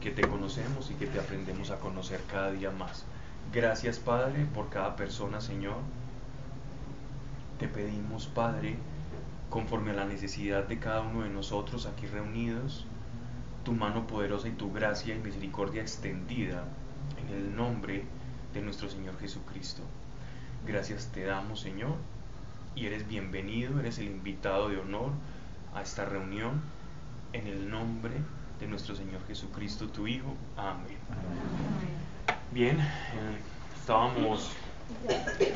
que te conocemos y que te aprendemos a conocer cada día más. Gracias Padre por cada persona, Señor. Te pedimos, Padre, conforme a la necesidad de cada uno de nosotros aquí reunidos, tu mano poderosa y tu gracia y misericordia extendida en el nombre de nuestro Señor Jesucristo. Gracias te damos, Señor, y eres bienvenido, eres el invitado de honor a esta reunión en el nombre de nuestro Señor Jesucristo, tu Hijo. Amén. Bien, eh, estábamos,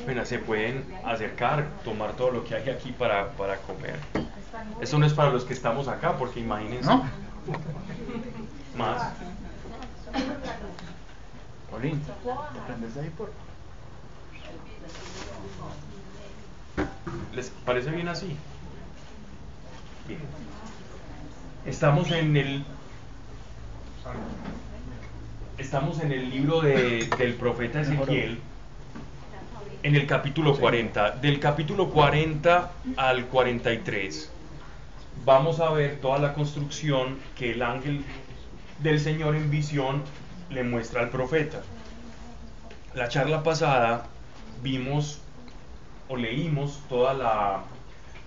bueno, se pueden acercar, tomar todo lo que hay aquí para, para comer. Esto no es para los que estamos acá, porque imagínense. Más. Paulín, ¿te ahí por? ¿Les parece bien así? Bien. Estamos en el Estamos en el libro de, del profeta Ezequiel, en el capítulo 40. Del capítulo 40 al 43 vamos a ver toda la construcción que el ángel del Señor en visión le muestra al profeta. La charla pasada vimos o leímos toda la,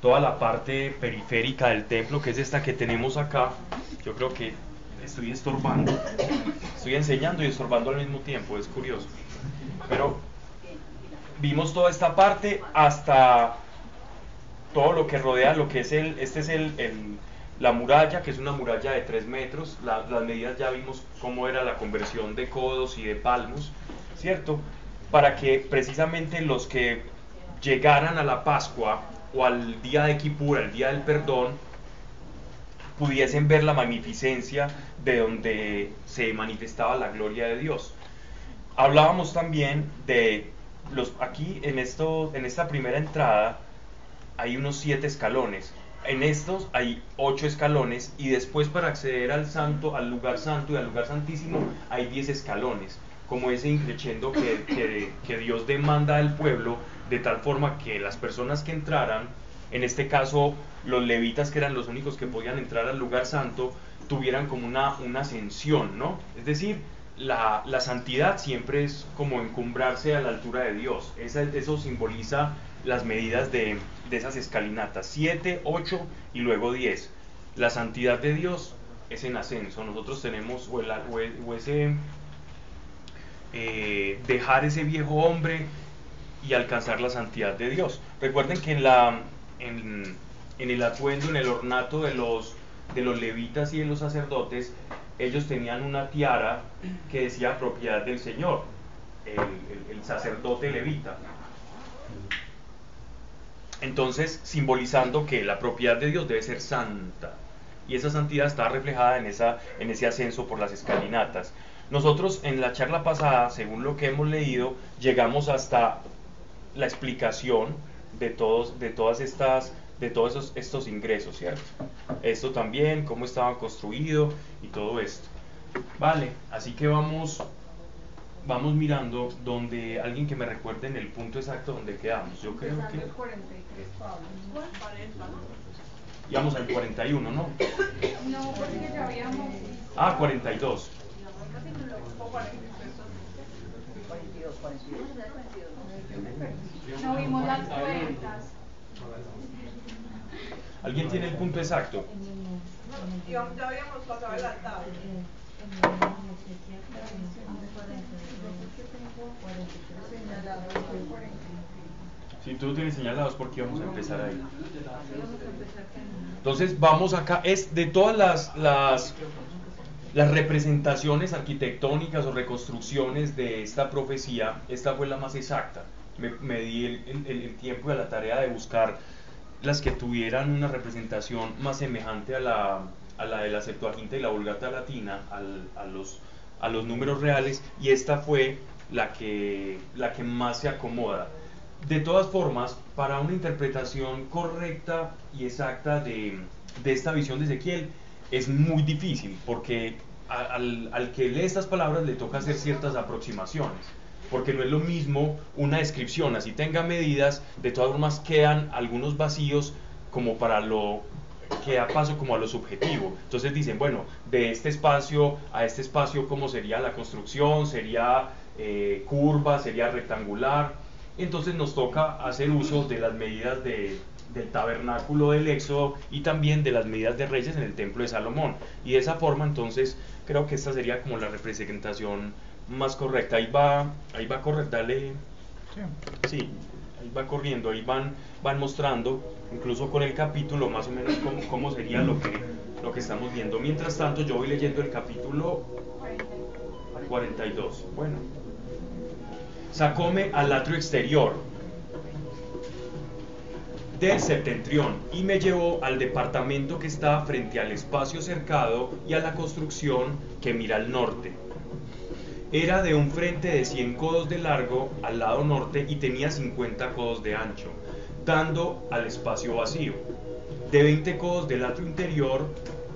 toda la parte periférica del templo, que es esta que tenemos acá. Yo creo que estoy estorbando. Estoy enseñando y estorbando al mismo tiempo, es curioso. Pero vimos toda esta parte hasta todo lo que rodea lo que es el, este es el, la muralla, que es una muralla de 3 metros. las medidas ya vimos cómo era la conversión de codos y de palmos, ¿cierto? Para que precisamente los que llegaran a la Pascua o al día de Kippur, al día del perdón, pudiesen ver la magnificencia de donde se manifestaba la gloria de Dios. Hablábamos también de los aquí en esto en esta primera entrada hay unos siete escalones. En estos hay ocho escalones y después para acceder al santo, al lugar santo y al lugar santísimo hay diez escalones, como ese increchendo que, que, que Dios demanda al pueblo de tal forma que las personas que entraran en este caso los levitas, que eran los únicos que podían entrar al lugar santo, tuvieran como una, una ascensión, ¿no? Es decir, la, santidad siempre es como encumbrarse a la altura de Dios. eso simboliza las medidas de, esas escalinatas, 7, 8 y luego 10. La santidad de Dios es en ascenso. Nosotros tenemos o, ese eh, dejar ese viejo hombre y alcanzar la santidad de Dios. Recuerden que en la, el atuendo, en el ornato de los, de los levitas y de los sacerdotes, ellos tenían una tiara que decía propiedad del Señor, el, sacerdote levita. Entonces, simbolizando que la propiedad de Dios debe ser santa. Y esa santidad está reflejada en, esa, en ese ascenso por las escalinatas. Nosotros en la charla pasada, según lo que hemos leído, llegamos hasta la explicación de, de todas estas de todos estos ingresos, ¿cierto? Esto también, cómo estaban construidos y todo esto. Vale, así que vamos, vamos mirando donde alguien que me recuerde en el punto exacto donde quedamos. Yo creo que... Íbamos al 41, ¿no? No, porque ya habíamos... Ah, 42. No vimos las cuentas. ¿Alguien tiene el punto exacto? Ya habíamos pasado el altar. Si tú tienes señalados, ¿por qué vamos a empezar ahí? Entonces, vamos acá. Es de todas las, las, las representaciones arquitectónicas o reconstrucciones de esta profecía, esta fue la más exacta me, di el, tiempo y la tarea de buscar las que tuvieran una representación más semejante a la, a la de la Septuaginta y la Vulgata Latina, a, los, a los números reales, y esta fue la que, la que más se acomoda. De todas formas, para una interpretación correcta y exacta de, de esta visión de Ezequiel, es muy difícil, porque al, al que lee estas palabras le toca hacer ciertas aproximaciones porque no es lo mismo una descripción, así tenga medidas, de todas formas quedan algunos vacíos como para lo queda paso como a lo subjetivo. Entonces dicen, bueno, de este espacio a este espacio, ¿cómo sería la construcción? ¿Sería eh, curva? ¿Sería rectangular? Entonces nos toca hacer uso de las medidas de, del tabernáculo del Éxodo y también de las medidas de reyes en el templo de Salomón. Y de esa forma entonces creo que esta sería como la representación más correcta. Ahí va, ahí va a correr, dale. Sí. ahí va corriendo, ahí van, van mostrando, incluso con el capítulo más o menos cómo, cómo sería lo que, lo que estamos viendo. Mientras tanto yo voy leyendo el capítulo 42. Bueno. Sacóme al atrio exterior del septentrión y me llevó al departamento que está frente al espacio cercado y a la construcción que mira al norte. Era de un frente de 100 codos de largo al lado norte y tenía 50 codos de ancho, dando al espacio vacío, de 20 codos del atrio interior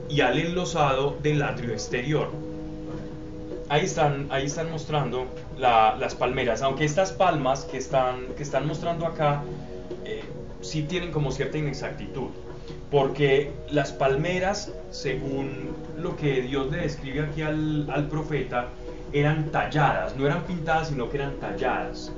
y al enlosado del atrio exterior. Ahí están, ahí están mostrando las palmeras, aunque estas palmas que están, que están mostrando acá eh, sí tienen como cierta inexactitud, porque las palmeras, según lo que Dios le describe aquí al, al profeta, eran talladas, no eran pintadas, sino que eran talladas,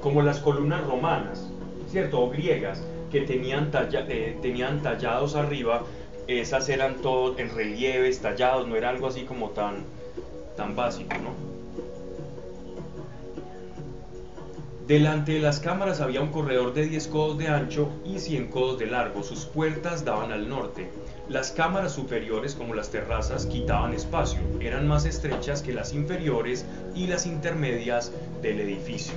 como las columnas romanas, ¿cierto? O griegas, que tenían, eh, tenían tallados arriba, esas eran todo en relieves, tallados, no era algo así como tan, tan básico, ¿no? Delante de las cámaras había un corredor de 10 codos de ancho y 100 codos de largo. Sus puertas daban al norte. Las cámaras superiores, como las terrazas, quitaban espacio. Eran más estrechas que las inferiores y las intermedias del edificio.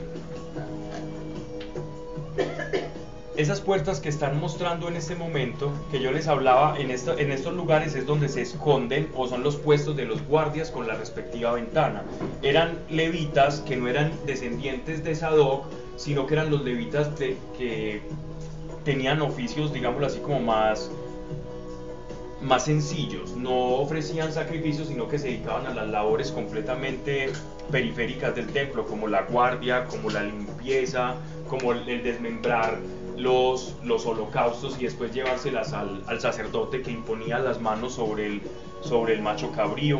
Esas puertas que están mostrando en este momento, que yo les hablaba, en, estos lugares es donde se esconden o son los puestos de los guardias con la respectiva ventana. Eran levitas que no eran descendientes de Sadoc, sino que eran los levitas de, que tenían oficios, digámoslo así, como más sencillos. No ofrecían sacrificios, sino que se dedicaban a las labores completamente periféricas del templo, como la guardia, como la limpieza, como el desmembrar los, los holocaustos y después llevárselas al, al, sacerdote que imponía las manos sobre el, sobre el macho cabrío.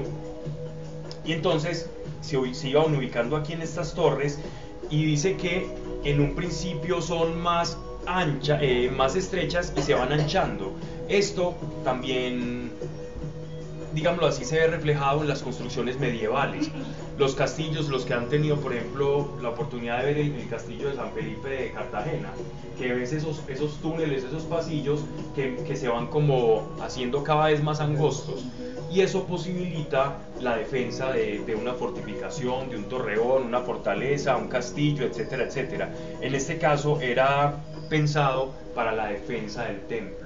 Y entonces se, se iban ubicando aquí en estas torres y dice que en un principio son más ancha, eh, más estrechas y se van anchando. Esto también digámoslo así, se ve reflejado en las construcciones medievales. Los castillos, los que han tenido, por ejemplo, la oportunidad de ver el, castillo de San Felipe de Cartagena, que ves esos, esos túneles, esos pasillos que, que, se van como haciendo cada vez más angostos. Y eso posibilita la defensa de, de una fortificación, de un torreón, una fortaleza, un castillo, etcétera, etcétera. En este caso era pensado para la defensa del templo.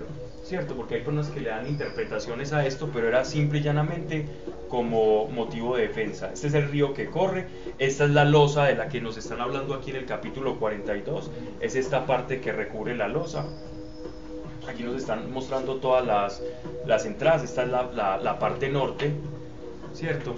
¿Cierto? Porque hay personas que le dan interpretaciones a esto, pero era simple y llanamente como motivo de defensa. Este es el río que corre, esta es la losa de la que nos están hablando aquí en el capítulo 42, es esta parte que recubre la losa. Aquí nos están mostrando todas las, entradas, esta es la, la, parte norte, ¿cierto?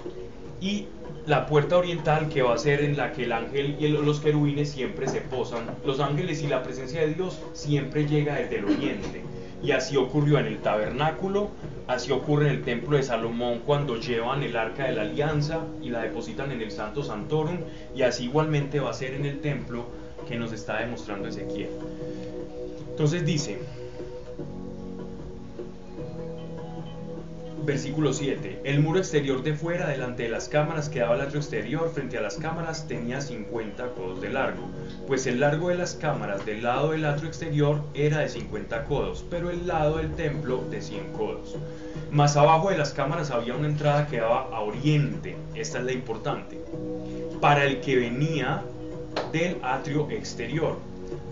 Y la puerta oriental que va a ser en la que el ángel y los querubines siempre se posan. Los ángeles y la presencia de Dios siempre llega desde el oriente. Y así ocurrió en el tabernáculo, así ocurre en el templo de Salomón cuando llevan el arca de la alianza y la depositan en el Santo Santorum, y así igualmente va a ser en el templo que nos está demostrando Ezequiel. Entonces dice, Versículo 7. El muro exterior de fuera, delante de las cámaras, que daba al atrio exterior, frente a las cámaras, tenía 50 codos de largo, pues el largo de las cámaras del lado del atrio exterior era de 50 codos, pero el lado del templo de 100 codos. Más abajo de las cámaras había una entrada que daba a oriente, esta es la importante, para el que venía del atrio exterior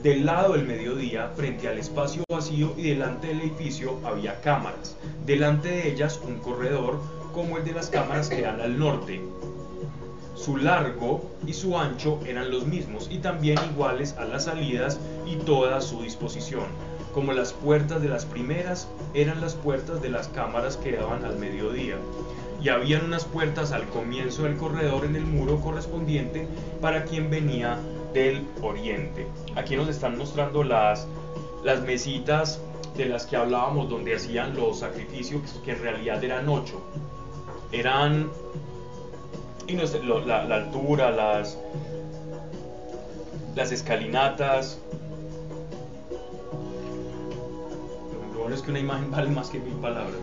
del lado del mediodía, frente al espacio vacío y delante del edificio había cámaras. Delante de ellas un corredor como el de las cámaras que dan al norte. Su largo y su ancho eran los mismos y también iguales a las salidas y toda su disposición. Como las puertas de las primeras eran las puertas de las cámaras que daban al mediodía y habían unas puertas al comienzo del corredor en el muro correspondiente para quien venía del oriente. Aquí nos están mostrando las, mesitas de las que hablábamos donde hacían los sacrificios, que en realidad eran ocho. Eran y no sé, la, altura, las, escalinatas. Lo bueno es que una imagen vale más que mil palabras.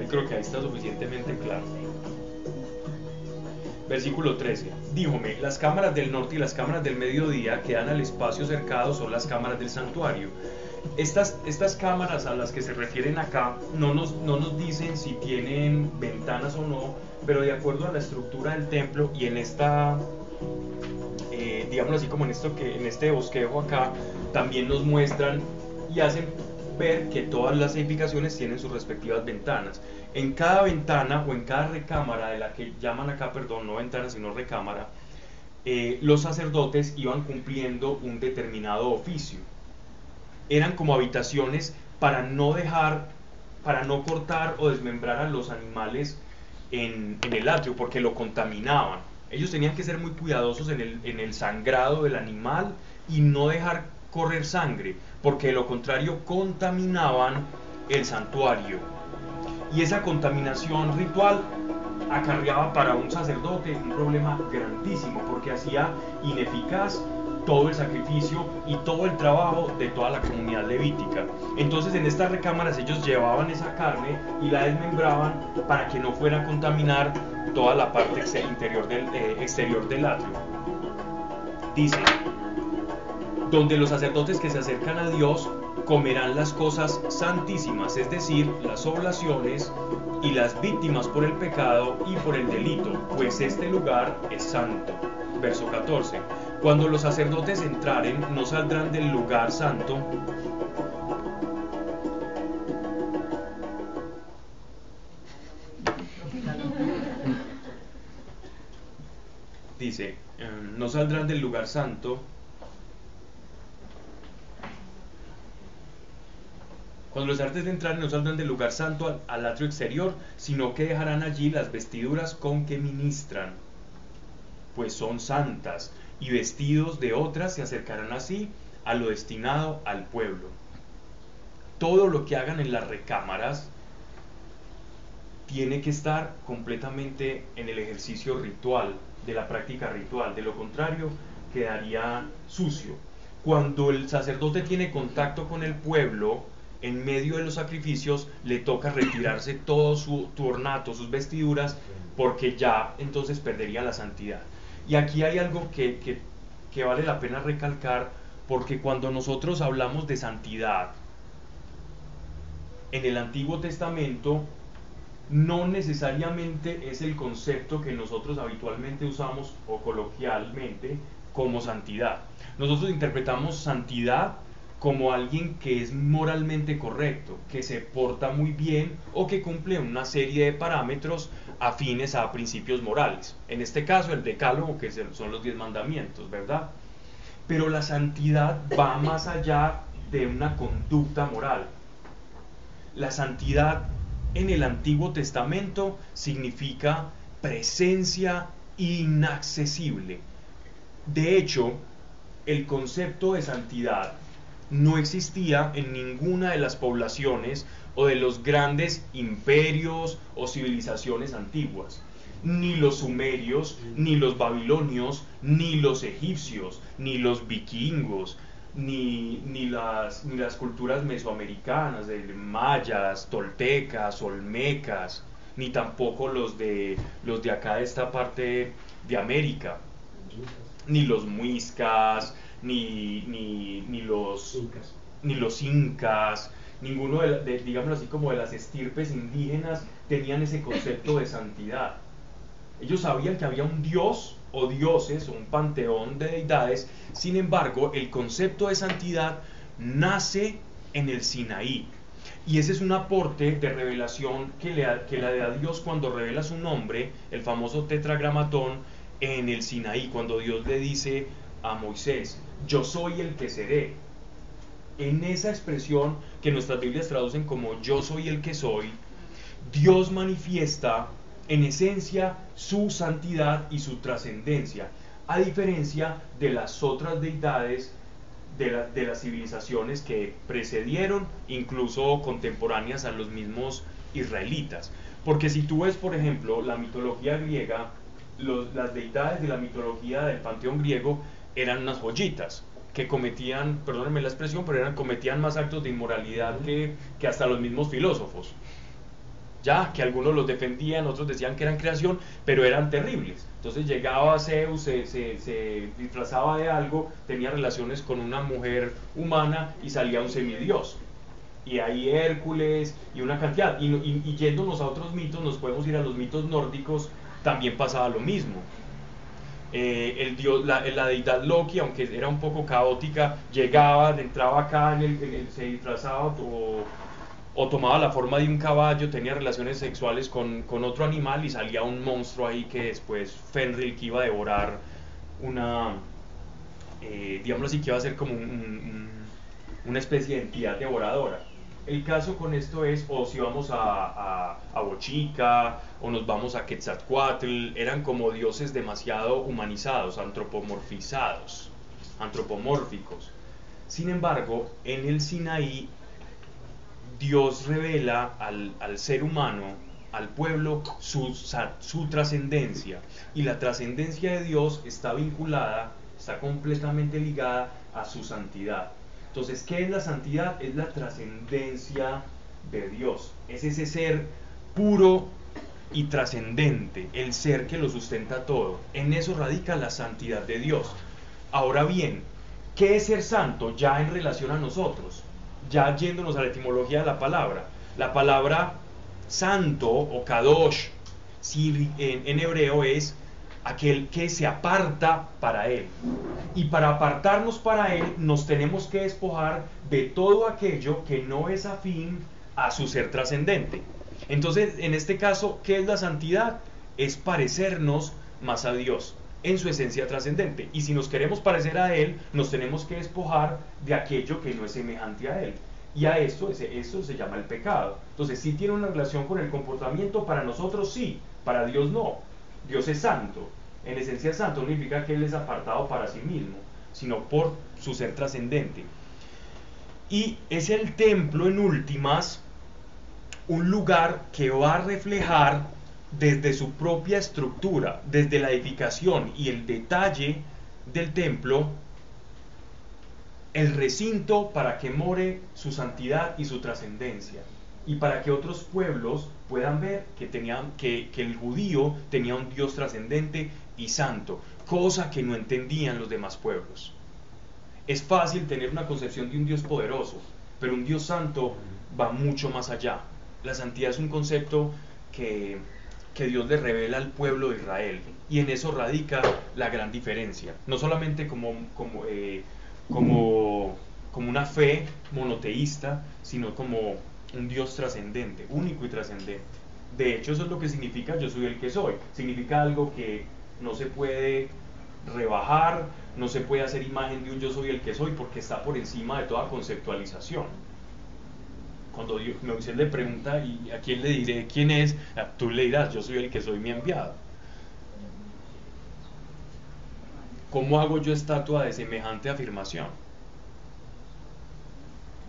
Yo creo que ahí está suficientemente claro. Versículo 13. Díjome, las cámaras del norte y las cámaras del mediodía que dan al espacio cercado son las cámaras del santuario. Estas, estas cámaras a las que se refieren acá no nos, no nos dicen si tienen ventanas o no, pero de acuerdo a la estructura del templo y en esta, eh, digamos así como en, esto que, en este bosquejo acá, también nos muestran y hacen ver que todas las edificaciones tienen sus respectivas ventanas. En cada ventana o en cada recámara de la que llaman acá, perdón, no ventana sino recámara, eh, los sacerdotes iban cumpliendo un determinado oficio. Eran como habitaciones para no dejar, para no cortar o desmembrar a los animales en, el atrio porque lo contaminaban. Ellos tenían que ser muy cuidadosos en el, en el sangrado del animal y no dejar correr sangre, porque de lo contrario contaminaban el santuario. Y esa contaminación ritual acarreaba para un sacerdote un problema grandísimo, porque hacía ineficaz todo el sacrificio y todo el trabajo de toda la comunidad levítica. Entonces en estas recámaras ellos llevaban esa carne y la desmembraban para que no fuera a contaminar toda la parte interior del, eh, exterior del atrio. Dice, donde los sacerdotes que se acercan a Dios comerán las cosas santísimas, es decir, las oblaciones y las víctimas por el pecado y por el delito, pues este lugar es santo. Verso 14. Cuando los sacerdotes entraren, no saldrán del lugar santo. Dice, em, no saldrán del lugar santo Cuando los artes entrar no saldrán del lugar santo al, al, atrio exterior, sino que dejarán allí las vestiduras con que ministran, pues son santas y vestidos de otras se acercarán así a lo destinado al pueblo. Todo lo que hagan en las recámaras tiene que estar completamente en el ejercicio ritual, de la práctica ritual, de lo contrario quedaría sucio. Cuando el sacerdote tiene contacto con el pueblo, en medio de los sacrificios le toca retirarse todo su, ornato, sus vestiduras, porque ya entonces perdería la santidad. Y aquí hay algo que, que, vale la pena recalcar, porque cuando nosotros hablamos de santidad, en el Antiguo Testamento no necesariamente es el concepto que nosotros habitualmente usamos o coloquialmente como santidad. Nosotros interpretamos santidad como alguien que es moralmente correcto, que se porta muy bien o que cumple una serie de parámetros afines a principios morales. En este caso, el decálogo, que son los diez mandamientos, ¿verdad? Pero la santidad va más allá de una conducta moral. La santidad en el Antiguo Testamento significa presencia inaccesible. De hecho, el concepto de santidad no existía en ninguna de las poblaciones o de los grandes imperios o civilizaciones antiguas. Ni los sumerios, ni los babilonios, ni los egipcios, ni los vikingos, ni, ni, las, ni las culturas mesoamericanas, de mayas, toltecas, olmecas, ni tampoco los de, los de acá de esta parte de América, ni los muiscas, ni, ni, ni los incas. ni los incas, ninguno de, digamos así como de las estirpes indígenas tenían ese concepto de santidad. Ellos sabían que había un dios o dioses o un panteón de deidades, sin embargo, el concepto de santidad nace en el Sinaí. Y ese es un aporte de revelación que le, que le da Dios cuando revela su nombre, el famoso tetragramatón, en el Sinaí, cuando Dios le dice a Moisés, yo soy el que seré. En esa expresión que nuestras Biblias traducen como yo soy el que soy, Dios manifiesta en esencia su santidad y su trascendencia, a diferencia de las otras deidades de, de las civilizaciones que precedieron, incluso contemporáneas a los mismos israelitas. Porque si tú ves, por ejemplo, la mitología griega, las deidades de la mitología del panteón griego eran unas joyitas que cometían, perdónenme la expresión, pero eran, cometían más actos de inmoralidad que, que hasta los mismos filósofos. Ya, que algunos los defendían, otros decían que eran creación, pero eran terribles. Entonces llegaba Zeus, se, se, disfrazaba de algo, tenía relaciones con una mujer humana y salía un semidios y ahí Hércules y una cantidad. Y, y, yéndonos a otros mitos, nos podemos ir a los mitos nórdicos, también pasaba lo mismo. Eh, el dios, la, la, deidad Loki, aunque era un poco caótica, llegaba, entraba acá, en el, se disfrazaba o, tomaba la forma de un caballo, tenía relaciones sexuales con, con, otro animal y salía un monstruo ahí que después Fenrir que iba a devorar una, eh, digamos así, que iba a ser como una especie de entidad devoradora. El caso con esto es, o si vamos a, Bochica, o nos vamos a Quetzalcoatl, eran como dioses demasiado humanizados, antropomorfizados, antropomórficos. Sin embargo, en el Sinaí, Dios revela al, al ser humano, al pueblo, su, su trascendencia. Y la trascendencia de Dios está vinculada, está completamente ligada a su santidad. Entonces, ¿qué es la santidad? Es la trascendencia de Dios. Es ese ser puro y trascendente, el ser que lo sustenta todo. En eso radica la santidad de Dios. Ahora bien, ¿qué es ser santo ya en relación a nosotros? Ya yéndonos a la etimología de la palabra. La palabra santo o kadosh si en, en hebreo es aquel que se aparta para Él. Y para apartarnos para Él nos tenemos que despojar de todo aquello que no es afín a su ser trascendente. Entonces, en este caso, ¿qué es la santidad? Es parecernos más a Dios en su esencia trascendente. Y si nos queremos parecer a Él, nos tenemos que despojar de aquello que no es semejante a Él. Y a esto, eso se llama el pecado. Entonces, si tiene una relación con el comportamiento, para nosotros sí, para Dios no. Dios es santo. En esencia santo significa que Él es apartado para sí mismo, sino por su ser trascendente. Y es el templo, en últimas, un lugar que va a reflejar desde su propia estructura, desde la edificación y el detalle del templo, el recinto para que more su santidad y su trascendencia y para que otros pueblos puedan ver que, el judío tenía un Dios trascendente y santo, cosa que no entendían los demás pueblos. Es fácil tener una concepción de un Dios poderoso, pero un Dios santo va mucho más allá. La santidad es un concepto que, que Dios le revela al pueblo de Israel y en eso radica la gran diferencia. No solamente como, como, eh, como, como una fe monoteísta, sino como un Dios trascendente, único y trascendente. De hecho, eso es lo que significa yo soy el que soy. Significa algo que no se puede rebajar, no se puede hacer imagen de un yo soy el que soy porque está por encima de toda conceptualización. Cuando Moisés le pregunta, ¿y a quién le diré quién es? Ah, tú le dirás, yo soy el que soy mi enviado. ¿Cómo hago yo estatua de semejante afirmación?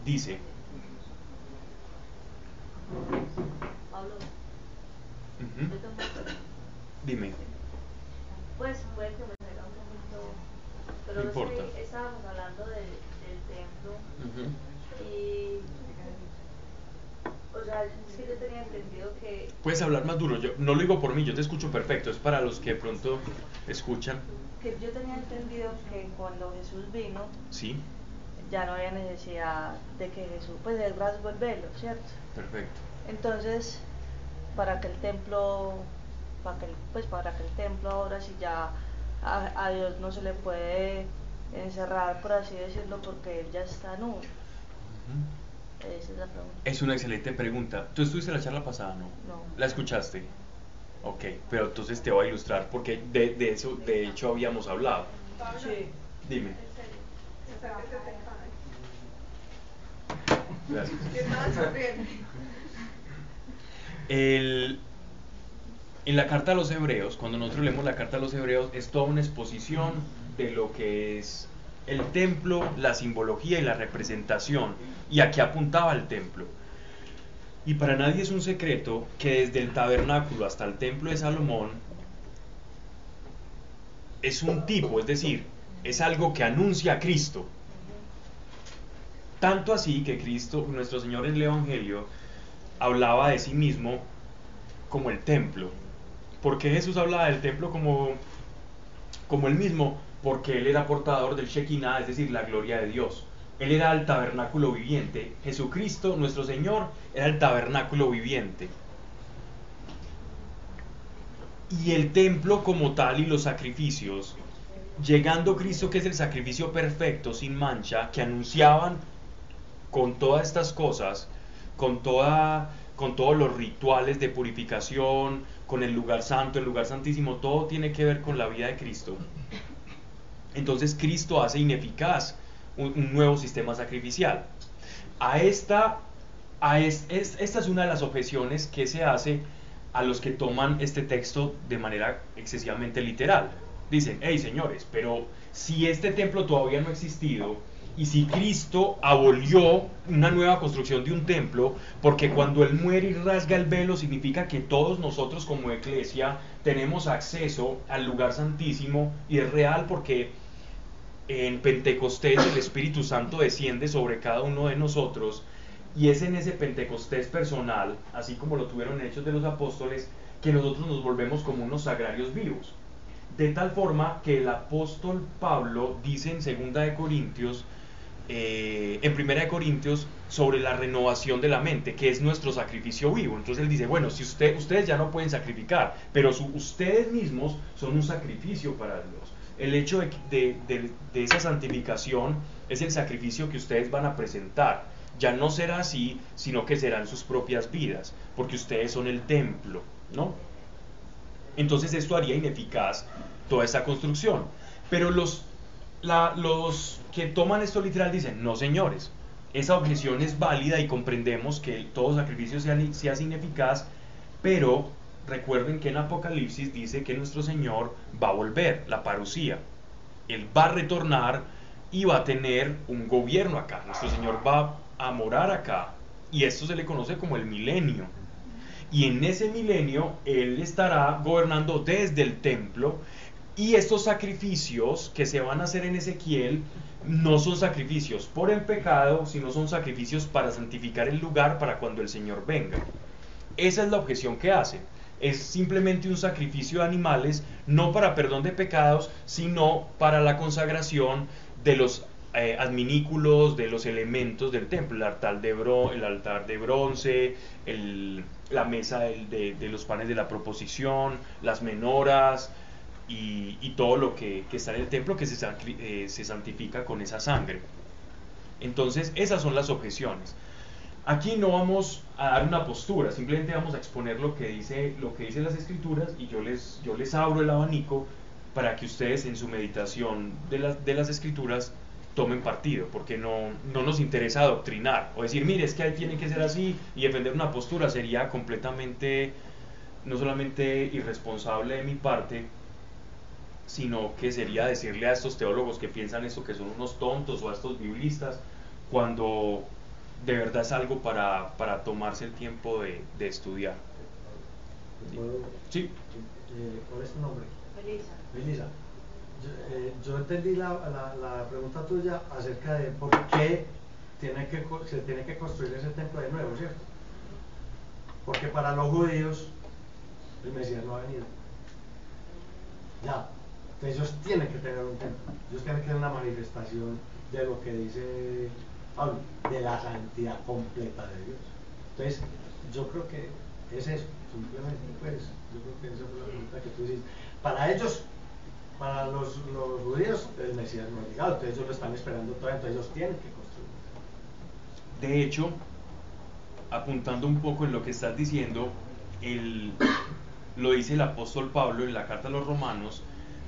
Dice, Pablo, Dime. Pues puede que me salga un poquito. Pero no importa. estábamos hablando de, del templo. Y. O sea, es que yo tenía entendido que. Puedes hablar más duro. Yo no lo digo por mí, yo te escucho perfecto. Es para los que pronto escuchan. Que yo tenía entendido que cuando Jesús vino. Sí ya no había necesidad de que Jesús, pues el rasgo el velo, ¿cierto? Perfecto. Entonces, para que el templo, para que, pues para que el templo ahora si ya a, Dios no se le puede encerrar, por así decirlo, porque Él ya está nudo. Esa es la pregunta. Es una excelente pregunta. ¿Tú estuviste en la charla pasada, no? No. ¿La escuchaste? Ok, pero entonces te voy a ilustrar porque de, de eso, de hecho, habíamos hablado. Sí. Dime. En la carta a los hebreos, cuando nosotros leemos la carta a los hebreos, es toda una exposición de lo que es el templo, la simbología y la representación, y a qué apuntaba el templo. Y para nadie es un secreto que desde el tabernáculo hasta el templo de Salomón es un tipo, es decir, es algo que anuncia a Cristo. Tanto así que Cristo, nuestro Señor en el Evangelio, hablaba de sí mismo como el templo. ¿Por qué Jesús hablaba del templo como, como el mismo? Porque Él era portador del Shekinah, es decir, la gloria de Dios. Él era el tabernáculo viviente. Jesucristo, nuestro Señor, era el tabernáculo viviente. Y el templo como tal y los sacrificios, llegando Cristo que es el sacrificio perfecto, sin mancha, que anunciaban con todas estas cosas, con, toda, con todos los rituales de purificación, con el lugar santo, el lugar santísimo, todo tiene que ver con la vida de Cristo. Entonces Cristo hace ineficaz un, nuevo sistema sacrificial. A esta, a esta es una de las objeciones que se hace a los que toman este texto de manera excesivamente literal. Dicen, hey señores, pero si este templo todavía no ha existido y si Cristo abolió una nueva construcción de un templo, porque cuando Él muere y rasga el velo significa que todos nosotros como iglesia tenemos acceso al lugar santísimo y es real porque en Pentecostés el Espíritu Santo desciende sobre cada uno de nosotros y es en ese Pentecostés personal, así como lo tuvieron Hechos de los Apóstoles, que nosotros nos volvemos como unos sagrarios vivos. De tal forma que el apóstol Pablo dice en 2 de Corintios, eh, en 1 de Corintios, sobre la renovación de la mente, que es nuestro sacrificio vivo. Entonces él dice, bueno, si usted, ustedes ya no pueden sacrificar, pero ustedes mismos son un sacrificio para Dios. El hecho de, esa santificación es el sacrificio que ustedes van a presentar ya no será así, sino que serán sus propias vidas, porque ustedes son el templo, ¿no? Entonces esto haría ineficaz toda esta construcción. Pero los, los que toman esto literal dicen, no señores, esa objeción es válida y comprendemos que todo sacrificio sea, sea ineficaz, pero recuerden que en Apocalipsis dice que nuestro Señor va a volver, la parucía. Él va a retornar y va a tener un gobierno acá. Nuestro Señor va a morar acá. Y esto se le conoce como el milenio. Y en ese milenio Él estará gobernando desde el templo. Y estos sacrificios que se van a hacer en Ezequiel no son sacrificios por el pecado, sino son sacrificios para santificar el lugar para cuando el Señor venga. Esa es la objeción que hace Es simplemente un sacrificio de animales, no para perdón de pecados, sino para la consagración de los eh, adminículos de los elementos del templo, el altar de, el altar de bronce, la mesa de, los panes de la proposición, las menoras y, todo lo que, está en el templo que se, eh, se santifica con esa sangre. Entonces, esas son las objeciones. Aquí no vamos a dar una postura, simplemente vamos a exponer lo que dice, lo que dicen las escrituras y yo les, yo les abro el abanico para que ustedes en su meditación de, las de las escrituras tomen partido, porque no, no nos interesa adoctrinar o decir, mire, es que tiene que ser así y defender una postura sería completamente, no solamente irresponsable de mi parte, sino que sería decirle a estos teólogos que piensan esto que son unos tontos o a estos biblistas, cuando de verdad es algo para, para tomarse el tiempo de, de estudiar. Sí. Eh, ¿Cuál es tu nombre? Belisa eh, yo entendí la, la, pregunta tuya acerca de por qué tiene que, se tiene que construir ese templo de nuevo, ¿cierto? Porque para los judíos el Mesías no ha venido. Ya, entonces ellos tienen que tener un templo, ellos tienen que tener una manifestación de lo que dice Pablo, de la santidad completa de Dios. Entonces, yo creo que es eso, simplemente pues, yo creo que esa fue la pregunta que tú dices. Para ellos para los, los judíos el Mesías no ha llegado, entonces ellos lo están esperando todavía, entonces ellos tienen que construir. De hecho, apuntando un poco en lo que estás diciendo, el, lo dice el apóstol Pablo en la carta a los romanos,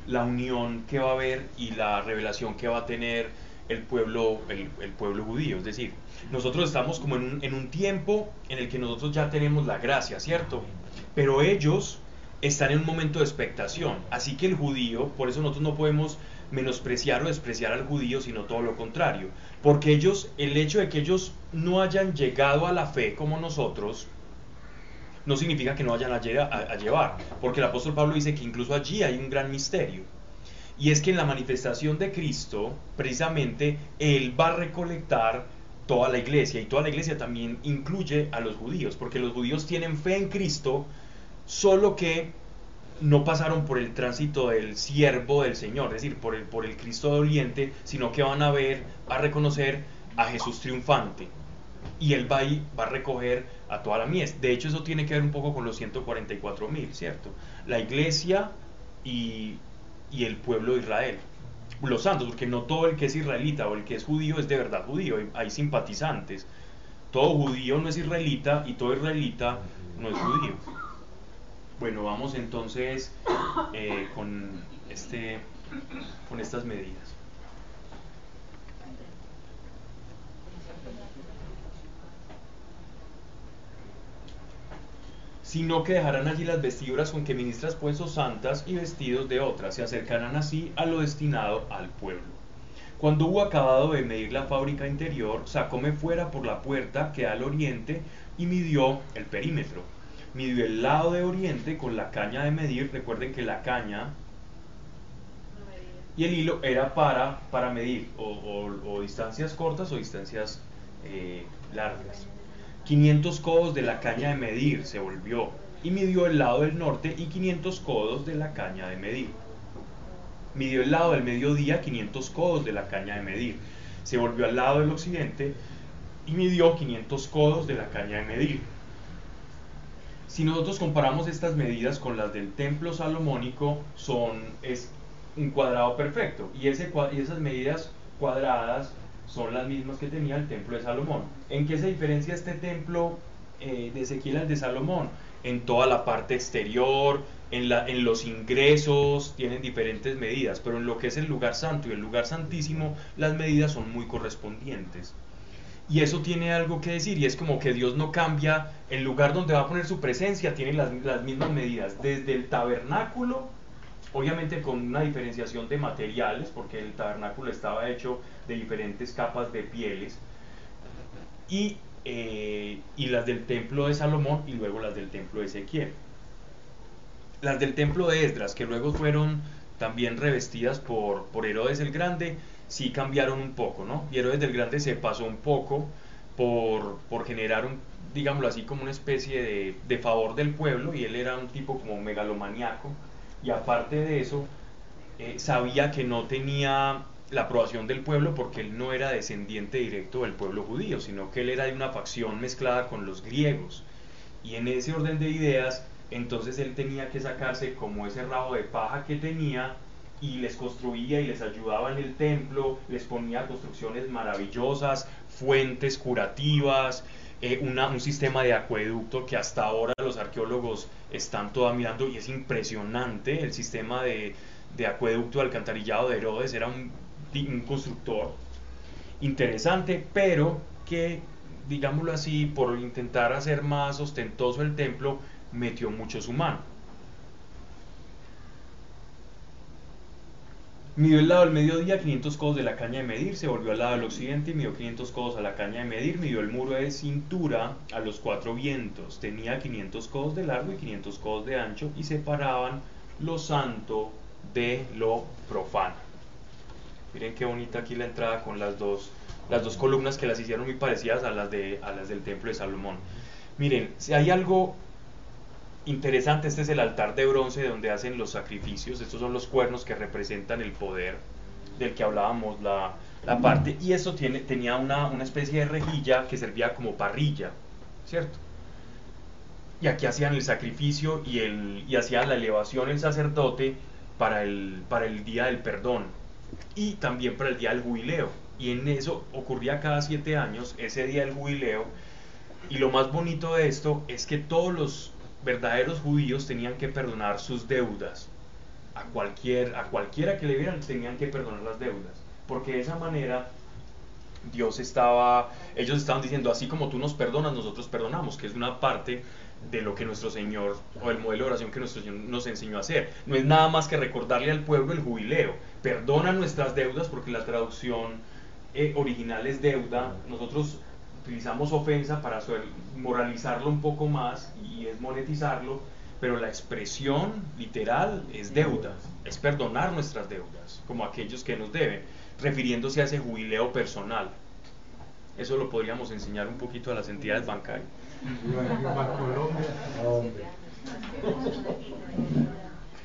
la unión que va a haber y la revelación que va a tener el pueblo, el, pueblo judío. Es decir, nosotros estamos como en un, en un tiempo en el que nosotros ya tenemos la gracia, ¿cierto? Pero ellos están en un momento de expectación. Así que el judío, por eso nosotros no podemos menospreciar o despreciar al judío, sino todo lo contrario. Porque ellos, el hecho de que ellos no hayan llegado a la fe como nosotros, no significa que no vayan a, llevar, porque el apóstol Pablo dice que incluso allí hay un gran misterio. Y es que en la manifestación de Cristo, precisamente, Él va a recolectar toda la iglesia, y toda la iglesia también incluye a los judíos, porque los judíos tienen fe en Cristo, solo que no pasaron por el tránsito del siervo del Señor, es decir, por el, por el Cristo doliente, sino que van a ver, a reconocer a Jesús triunfante. Y Él va, va a recoger a toda la mies. De hecho, eso tiene que ver un poco con los 144 mil, ¿cierto? La iglesia y, y el pueblo de Israel. Los santos, porque no todo el que es israelita o el que es judío es de verdad judío, hay simpatizantes. Todo judío no es israelita y todo israelita no es judío. Bueno, vamos entonces eh, con, este, con estas medidas. Sino que dejarán allí las vestiduras con que ministras pues santas y vestidos de otras, se acercarán así a lo destinado al pueblo. Cuando hubo acabado de medir la fábrica interior, sacóme fuera por la puerta que da al oriente y midió el perímetro. Midió el lado de oriente con la caña de medir, recuerden que la caña y el hilo era para, para medir o, distancias cortas o distancias eh, largas. 500 codos de la caña de medir se volvió y midió el lado del norte y 500 codos de la caña de medir. Midió el lado del mediodía 500 codos de la caña de medir. Se volvió al lado del occidente y midió 500 codos de la caña de medir. Si nosotros comparamos estas medidas con las del templo salomónico, son, es un cuadrado perfecto. Y, ese, y esas medidas cuadradas son las mismas que tenía el templo de Salomón. ¿En qué se diferencia este templo eh, de Ezequiel al de Salomón? En toda la parte exterior, en, los ingresos, tienen diferentes medidas, pero en lo que es el lugar santo y el lugar santísimo, las medidas son muy correspondientes. Y eso tiene algo que decir, y es como que Dios no cambia el lugar donde va a poner su presencia, tiene las, las mismas medidas, desde el tabernáculo obviamente con una diferenciación de materiales, porque el tabernáculo estaba hecho de diferentes capas de pieles, y, eh, y las del templo de Salomón y luego las del templo de Ezequiel. Las del templo de Esdras, que luego fueron también revestidas por, por Herodes el Grande, sí cambiaron un poco, ¿no? Y Herodes el Grande se pasó un poco por, por generar un, digámoslo así, como una especie de, de favor del pueblo, y él era un tipo como megalomaniaco, y aparte de eso, eh, sabía que no tenía la aprobación del pueblo porque él no era descendiente directo del pueblo judío, sino que él era de una facción mezclada con los griegos. Y en ese orden de ideas, entonces él tenía que sacarse como ese rabo de paja que tenía y les construía y les ayudaba en el templo, les ponía construcciones maravillosas, fuentes curativas, eh, un sistema de acueducto que hasta ahora los arqueólogos están toda mirando y es impresionante el sistema de, acueducto de alcantarillado de Herodes, era un, un constructor interesante, pero que, digámoslo así, por intentar hacer más ostentoso el templo, metió mucho su mano. Midió el lado del mediodía 500 codos de la caña de medir, se volvió al lado del occidente y midió 500 codos a la caña de medir, midió el muro de cintura a los cuatro vientos, tenía 500 codos de largo y 500 codos de ancho y separaban lo santo de lo profano. Miren qué bonita aquí la entrada con las dos, las dos columnas que las hicieron muy parecidas a las, de, a las del templo de Salomón. Miren, si hay algo interesante, este es el altar de bronce donde hacen los sacrificios, estos son los cuernos que representan el poder del que hablábamos, la, parte, y eso tiene, tenía una, especie de rejilla que servía como parrilla, ¿cierto? Y aquí hacían el sacrificio y, el, y hacía la elevación el sacerdote para el, para el día del perdón y también para el día del jubileo. Y en eso ocurría cada siete años, ese día del jubileo. Y lo más bonito de esto es que todos los verdaderos judíos tenían que perdonar sus deudas. A, cualquier, a cualquiera que le vieran tenían que perdonar las deudas. Porque de esa manera Dios estaba, ellos estaban diciendo, así como tú nos perdonas, nosotros perdonamos, que es una parte de lo que nuestro Señor, o el modelo de oración que nuestro Señor nos enseñó a hacer. No es nada más que recordarle al pueblo el jubileo. Perdona nuestras deudas porque la traducción eh, original es deuda. Nosotros utilizamos ofensa para moralizarlo un poco más y es monetizarlo, pero la expresión literal es deuda, es perdonar nuestras deudas, como aquellos que nos deben, refiriéndose a ese jubileo personal. Eso lo podríamos enseñar un poquito a las entidades bancarias.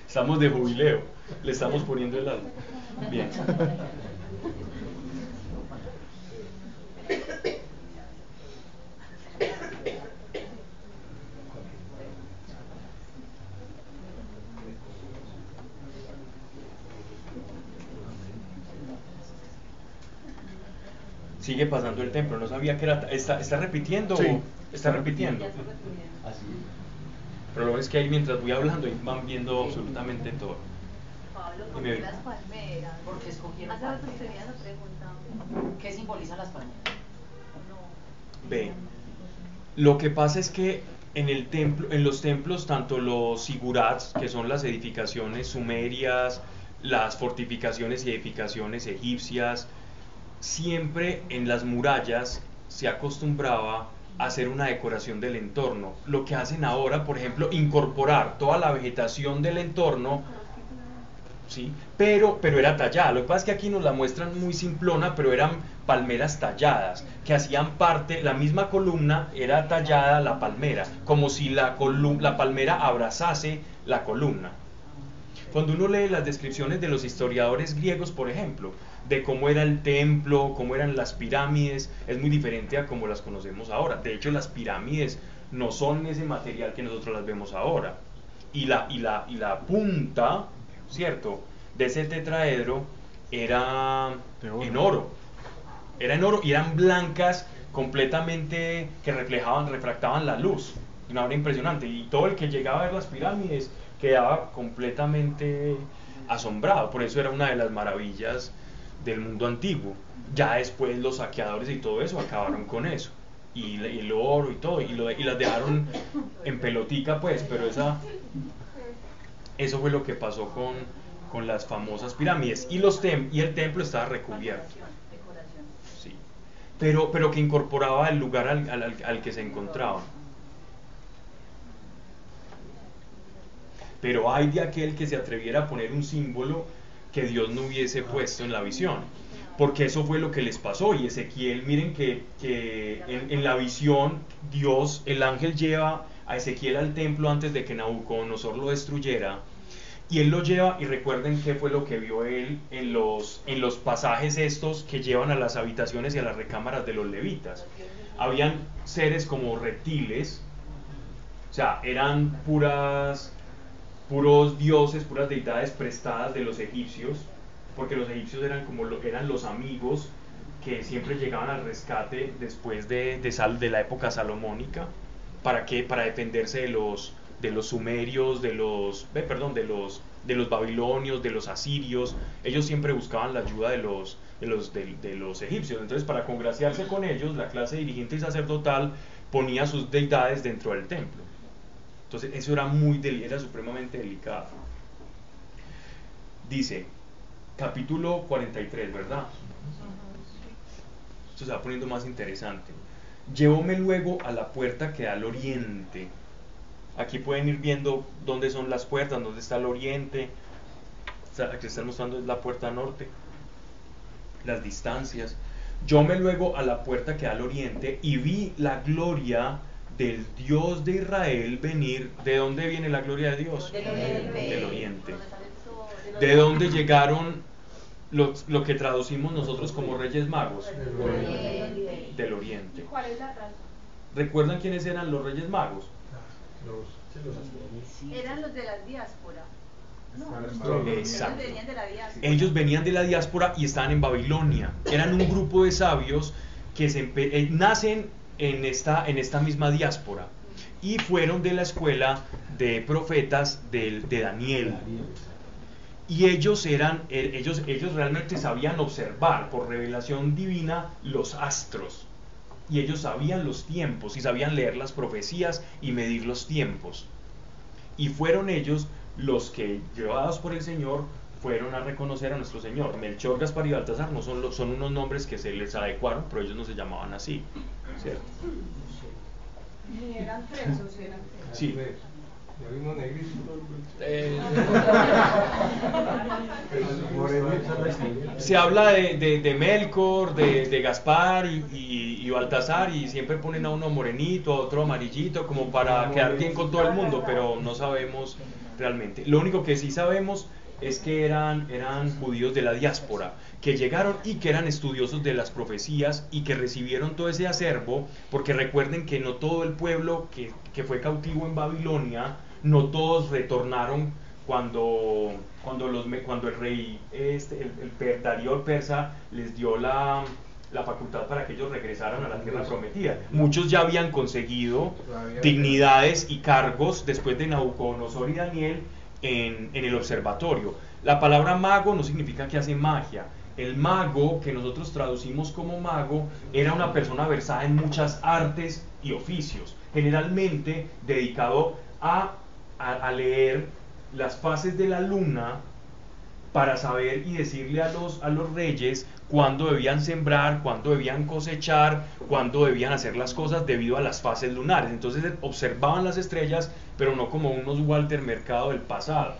Estamos de jubileo, le estamos poniendo el alma. Bien. sigue pasando el templo. No sabía que era. ¿Está, está repitiendo? Está repitiendo. Así. Pero lo es que ahí mientras voy hablando y van viendo absolutamente todo. Pablo, ¿por qué las palmeras? Porque escogieron Hace rato. ¿Qué simbolizan las palmeras? No. Ve. Lo que pasa es que en el templo, en los templos, tanto los sigurats, que son las edificaciones sumerias, las fortificaciones y edificaciones egipcias, siempre en las murallas se acostumbraba a hacer una decoración del entorno. Lo que hacen ahora, por ejemplo, incorporar toda la vegetación del entorno, ¿sí? pero, pero era tallada. Lo que pasa es que aquí nos la muestran muy simplona, pero eran palmeras talladas, que hacían parte, la misma columna era tallada la palmera, como si la, la palmera abrazase la columna. Cuando uno lee las descripciones de los historiadores griegos, por ejemplo, de cómo era el templo, cómo eran las pirámides, es muy diferente a como las conocemos ahora. De hecho, las pirámides no son ese material que nosotros las vemos ahora. Y la, y la, y la punta, ¿cierto?, de ese tetraedro era en oro. Era en oro y eran blancas completamente que reflejaban, refractaban la luz. Una obra impresionante. Y todo el que llegaba a ver las pirámides quedaba completamente asombrado. Por eso era una de las maravillas del mundo antiguo. Ya después los saqueadores y todo eso acabaron con eso. Y, el oro y todo, y, lo, y las dejaron en pelotica, pues, pero esa, eso fue lo que pasó con, las famosas pirámides. Y, los y el templo estaba recubierto. Sí. Pero, pero que incorporaba el lugar al, al, que se encontraban. Pero hay de aquel que se atreviera a poner un símbolo que Dios no hubiese puesto en la visión. Porque eso fue lo que les pasó. Y Ezequiel, miren que, en, la visión Dios, el ángel lleva a Ezequiel al templo antes de que Nabucodonosor lo destruyera. Y él lo lleva, y recuerden qué fue lo que vio él en los, en los pasajes estos que llevan a las habitaciones y a las recámaras de los levitas. Habían seres como reptiles, o sea, eran puras puros dioses, puras deidades prestadas de los egipcios, porque los egipcios eran como lo, eran los amigos que siempre llegaban al rescate después de, de, la época salomónica, ¿para qué? Para defenderse de los, de los sumerios, de los, perdón, de los, de los babilonios, de los asirios, ellos siempre buscaban la ayuda de los, de los, de los egipcios, entonces para congraciarse con ellos, la clase dirigente y sacerdotal ponía sus deidades dentro del templo. Entonces eso era muy era supremamente delicado. Dice, capítulo 43, ¿verdad? Esto se va poniendo más interesante. Llevóme luego a la puerta que da al oriente. Aquí pueden ir viendo dónde son las puertas, dónde está el oriente. Aquí están mostrando la puerta norte, las distancias. Yo me luego a la puerta que da al oriente y vi la gloria del Dios de Israel venir. ¿De dónde viene la gloria de Dios? Del oriente. ¿De dónde llegaron lo, lo, que traducimos nosotros como Reyes Magos? Del oriente. ¿Cuál es la razón? ¿Recuerdan quiénes eran los Reyes Magos? Eran los de la diáspora. Exacto. Ellos venían de la diáspora. Ellos venían de la diáspora y estaban en Babilonia. Eran un grupo de sabios que se eh, nacen en esta, en esta misma diáspora y fueron de la escuela de profetas de, de Daniel. Y ellos eran, eh, ellos, ellos realmente sabían observar por revelación divina los astros. y ellos sabían los tiempos y sabían leer las profecías y medir los tiempos. Y fueron ellos los que, llevados por el Señor, fueron a reconocer a nuestro Señor. Melchor, Gaspar y Baltasar no son, son unos nombres que se les adecuaron, pero ellos no se llamaban así. ¿Cierto? eran presos? Eran Sí. Eh, se habla de, de, Melkor, de, de Gaspar y, y, Baltasar y siempre ponen a uno morenito, a otro amarillito, como para quedar bien con todo el mundo, pero no sabemos realmente. Lo único que sí sabemos es que eran, eran judíos de la diáspora, que llegaron y que eran estudiosos de las profecías y que recibieron todo ese acervo, porque recuerden que no todo el pueblo que, que fue cautivo en Babilonia, no todos retornaron cuando, cuando, los, cuando el rey, este, el, el Darío persa, les dio la, la facultad para que ellos regresaran a la tierra prometida. Muchos ya habían conseguido dignidades y cargos después de Nabucodonosor y Daniel en, en, el observatorio. La palabra mago no significa que hace magia. El mago, que nosotros traducimos como mago, era una persona versada en muchas artes y oficios, generalmente dedicado a leer las fases de la luna para saber y decirle a los, a los reyes cuándo debían sembrar, cuándo debían cosechar, cuándo debían hacer las cosas debido a las fases lunares. Entonces observaban las estrellas, pero no como unos Walter Mercado del pasado.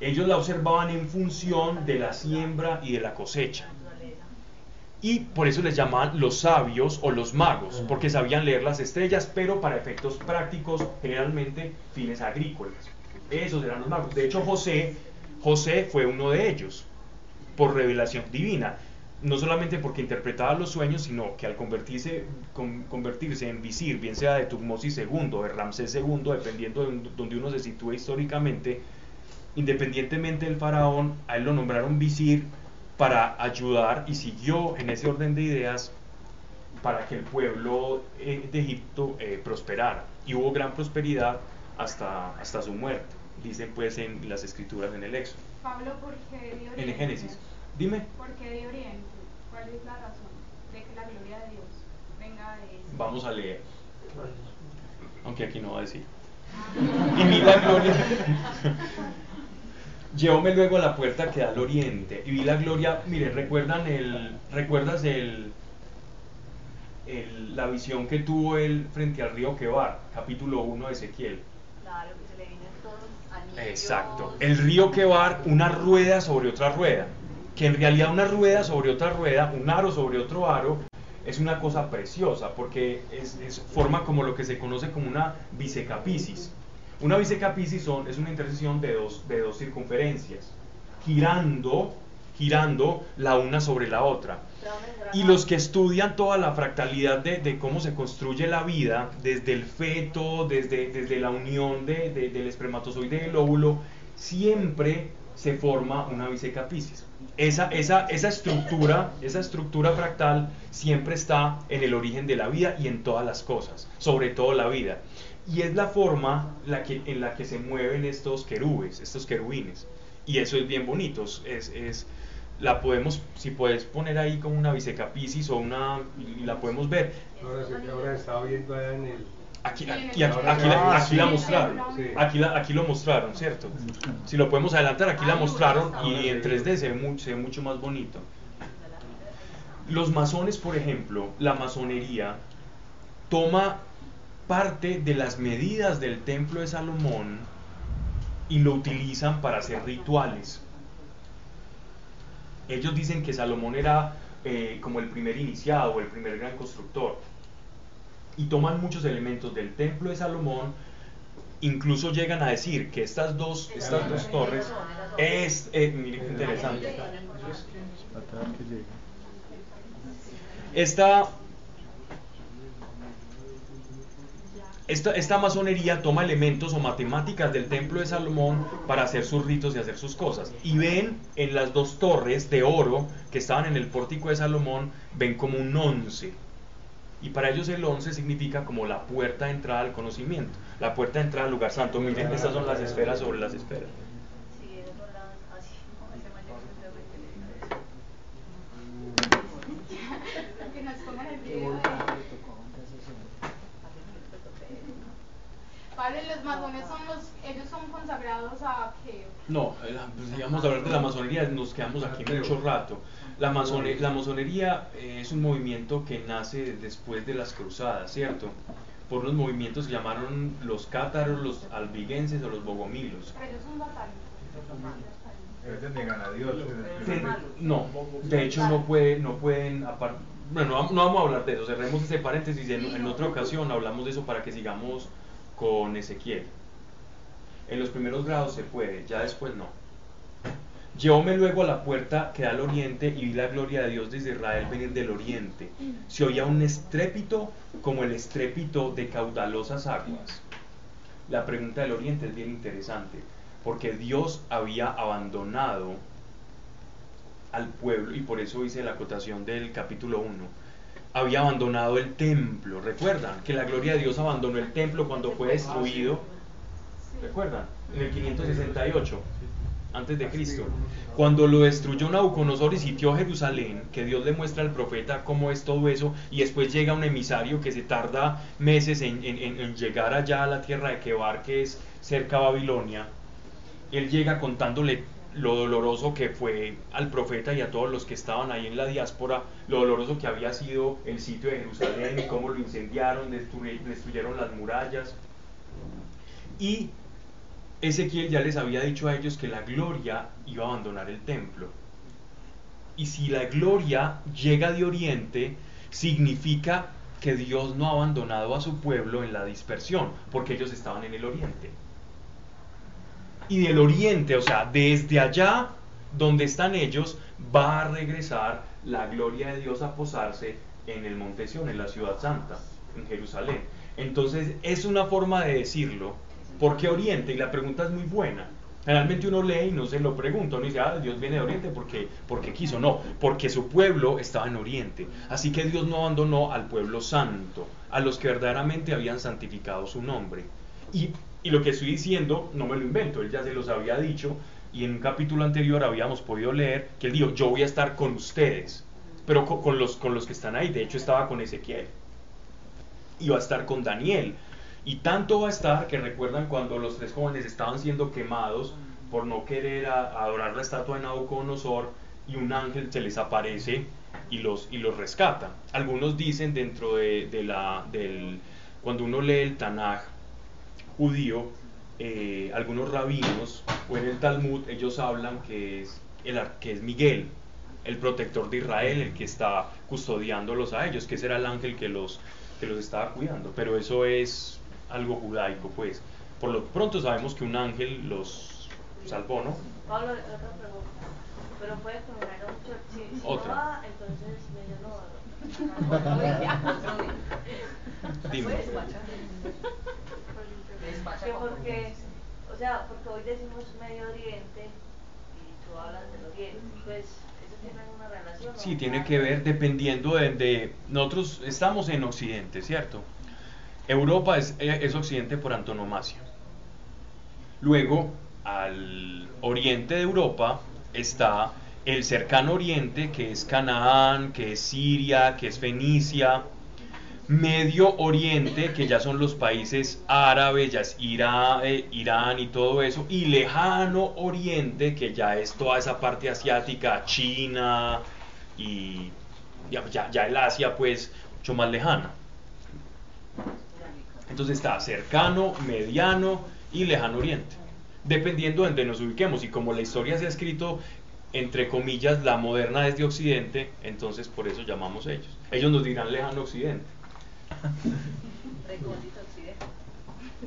Ellos la observaban en función de la siembra y de la cosecha. Y por eso les llamaban los sabios o los magos, porque sabían leer las estrellas, pero para efectos prácticos, generalmente fines agrícolas. Esos eran los magos. De hecho, José, José fue uno de ellos, por revelación divina. No solamente porque interpretaba los sueños, sino que al convertirse, convertirse en visir, bien sea de Tutmosis II, de Ramsés II, dependiendo de donde uno se sitúe históricamente, independientemente del faraón, a él lo nombraron visir para ayudar y siguió en ese orden de ideas para que el pueblo eh, de Egipto eh, prosperara. Y hubo gran prosperidad hasta, hasta su muerte, dicen pues en las escrituras en el Éxodo. Pablo, ¿por qué de Oriente? En el Génesis. Dime. ¿Por qué de Oriente? ¿Cuál es la razón de que la gloria de Dios venga de? Vamos a leer. Aunque aquí no va a decir. Y mira gloria. Llevóme luego a la puerta que da al oriente y vi la gloria. Mire, ¿recuerdan el, ¿recuerdas el, el, la visión que tuvo él frente al río Quebar? Capítulo 1 de Ezequiel. Claro, que se le vienen todos anillos. Exacto. El río Quebar, una rueda sobre otra rueda. Que en realidad una rueda sobre otra rueda, un aro sobre otro aro, es una cosa preciosa porque es, es, forma como lo que se conoce como una bisecapisis. Una bisecapisis son, es una intersección de dos, de circunferencias, girando, girando la una sobre la otra. Y los que estudian toda la fractalidad de, de cómo se construye la vida, desde el feto, desde, la unión de, del espermatozoide y del óvulo, siempre se forma una bisecapisis. Esa, esa, estructura, esa estructura fractal siempre está en el origen de la vida y en todas las cosas, sobre todo la vida. Y es la forma la que, en la que se mueven estos querubes, estos querubines. Y eso es bien bonito. Es, es, la podemos, si puedes poner ahí como una bisecapisis o una, y la podemos ver. Ahora, ahora estaba viendo allá en el... Aquí, aquí, aquí, la, aquí la mostraron, aquí, la, aquí lo mostraron, ¿cierto? Si lo podemos adelantar, aquí la mostraron y en 3D se ve, mucho, se ve mucho más bonito. Los masones, por ejemplo, la masonería toma parte de las medidas del templo de Salomón y lo utilizan para hacer rituales. Ellos dicen que Salomón era eh, como el primer iniciado o el primer gran constructor. Y toman muchos elementos del templo de Salomón, incluso llegan a decir que estas dos, estas dos torres es, eh, interesante. Esta Esta, masonería toma elementos o matemáticas del templo de Salomón para hacer sus ritos y hacer sus cosas. Y ven en las dos torres de oro que estaban en el pórtico de Salomón, ven como un once. Y para ellos el once significa como la puerta de entrada al conocimiento, la puerta de entrada al lugar santo. Miren, estas son las esferas sobre las esferas. Los masones son los, ellos son consagrados a qué? No, eh, pues, si vamos a hablar de la masonería, nos quedamos aquí mucho rato. La, masone, la masonería eh, es un movimiento que nace después de las cruzadas, ¿cierto? Por unos movimientos que llamaron los cátaros, los albigenses o los bogomilos. Pero ellos son no, de hecho no, puede, no pueden, bueno, no, vamos a hablar de eso, cerremos ese paréntesis, en, en otra ocasión hablamos de eso para que sigamos con Ezequiel. En los primeros grados se puede, ya después no. Llevóme luego a la puerta que da al oriente y vi la gloria de Dios desde Israel venir del oriente. Se oía un estrépito como el estrépito de caudalosas aguas. La pregunta del oriente es bien interesante, porque Dios había abandonado al pueblo, y por eso hice la acotación del capítulo 1, había abandonado el templo. ¿Recuerdan? Que la gloria de Dios abandonó el templo cuando fue destruido. ¿Recuerdan? En el 568 antes de Cristo. Cuando lo destruyó Nabucodonosor y sitió Jerusalén, que Dios le muestra al profeta cómo es todo eso, y después llega un emisario que se tarda meses en, llegar allá a la tierra de Kebar, que es cerca a Babilonia, él llega contándole lo doloroso que fue al profeta y a todos los que estaban ahí en la diáspora, lo doloroso que había sido el sitio de Jerusalén y cómo lo incendiaron, destruyeron las murallas. Y Ezequiel ya les había dicho a ellos que la gloria iba a abandonar el templo. Y si la gloria llega de oriente, significa que Dios no ha abandonado a su pueblo en la dispersión, porque ellos estaban en el oriente y del oriente, o sea, desde allá donde están ellos, va a regresar la gloria de Dios a posarse en el Monte Sion, en la ciudad santa, en Jerusalén. Entonces, es una forma de decirlo. ¿Por qué Oriente? Y la pregunta es muy buena. Generalmente uno lee y no se lo pregunta, uno dice, ah, Dios viene de Oriente porque, porque quiso. No, porque su pueblo estaba en Oriente. Así que Dios no abandonó al pueblo santo, a los que verdaderamente habían santificado su nombre. Y y lo que estoy diciendo no me lo invento, él ya se los había dicho y en un capítulo anterior habíamos podido leer que él dijo, yo voy a estar con ustedes, pero con, los, con los que están ahí, de hecho estaba con Ezequiel, va a estar con Daniel, y tanto va a estar que recuerdan cuando los tres jóvenes estaban siendo quemados por no querer adorar la estatua de Nabucodonosor y un ángel se les aparece y los, y los rescata. Algunos dicen dentro de, de la, del, cuando uno lee el Tanaj, judío, eh, algunos rabinos o en el Talmud ellos hablan que es, el, que es Miguel, el protector de Israel, el que está custodiándolos a ellos, que ese era el ángel que los, que los estaba cuidando. Pero eso es algo judaico, pues. Por lo pronto sabemos que un ángel los salvó, ¿no? Pablo, otra pregunta. Pero puede que mucho. Si, si otra. No va, entonces no. Dime porque, o sea, porque hoy decimos Medio Oriente y tú hablas del Oriente, pues eso tiene una relación. Sí, tiene que ver dependiendo de, nosotros estamos en Occidente, ¿cierto? Europa es, es Occidente por antonomasia. Luego, al oriente de Europa está el cercano oriente, que es Canaán, que es Siria, que es Fenicia, Medio Oriente, que ya son los países árabes, ya es eh, Irán y todo eso, y lejano Oriente, que ya es toda esa parte asiática, China y ya, ya, el Asia, pues mucho más lejana. Entonces está cercano, mediano y lejano Oriente, dependiendo de donde nos ubiquemos. Y como la historia se ha escrito, entre comillas, la moderna desde Occidente, entonces por eso llamamos ellos. Ellos nos dirán lejano Occidente.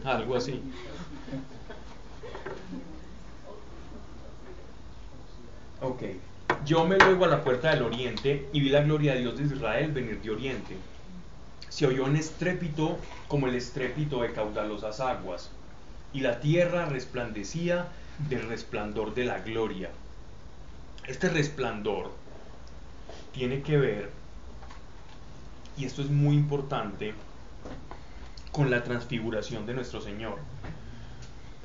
Algo así. Ok. Yo me luego a la puerta del oriente y vi la gloria de Dios de Israel venir de oriente. Se oyó un estrépito como el estrépito de caudalosas aguas, y la tierra resplandecía del resplandor de la gloria. Este resplandor tiene que ver y esto es muy importante, con la transfiguración de nuestro Señor.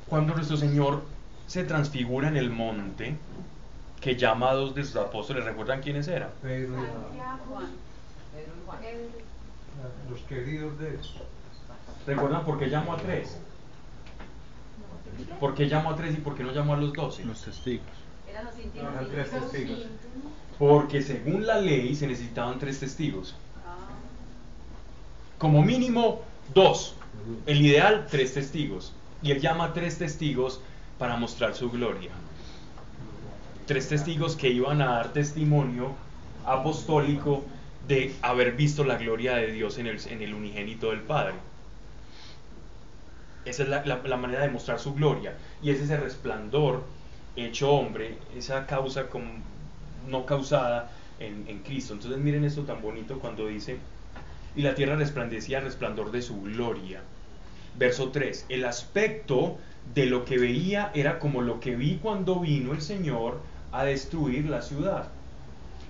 Cuando nuestro Señor se transfigura en el monte, que llama a dos de sus apóstoles, ¿recuerdan quiénes eran? Pedro y Juan. Los queridos de ¿Recuerdan por qué llamó a tres? ¿Por qué llamó a tres y por qué no llamó a los doce? Los testigos. Eran los íntimos. Eran tres testigos. Porque según la ley se necesitaban tres testigos. Como mínimo dos. El ideal, tres testigos. Y él llama a tres testigos para mostrar su gloria. Tres testigos que iban a dar testimonio apostólico de haber visto la gloria de Dios en el, en el unigénito del Padre. Esa es la, la- manera de mostrar su gloria. Y es ese resplandor hecho hombre, esa causa no causada en, en Cristo. Entonces miren esto tan bonito cuando dice, y la tierra resplandecía al resplandor de su gloria. Verso 3, el aspecto de lo que veía era como lo que vi cuando vino el Señor a destruir la ciudad.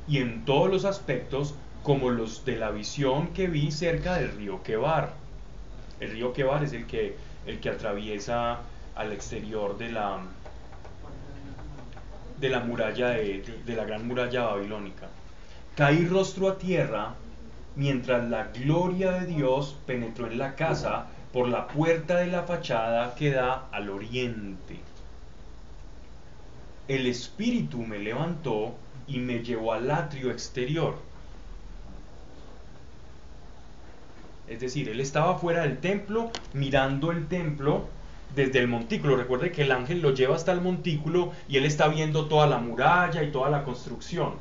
Y en todos los aspectos como los de la visión que vi cerca del río Quebar. El río Quebar es el que, el que atraviesa al exterior de la, de la muralla de, de la gran muralla babilónica. Caí rostro a tierra mientras la gloria de Dios penetró en la casa por la puerta de la fachada que da al oriente. El espíritu me levantó y me llevó al atrio exterior. Es decir, él estaba fuera del templo mirando el templo desde el montículo. Recuerde que el ángel lo lleva hasta el montículo y él está viendo toda la muralla y toda la construcción.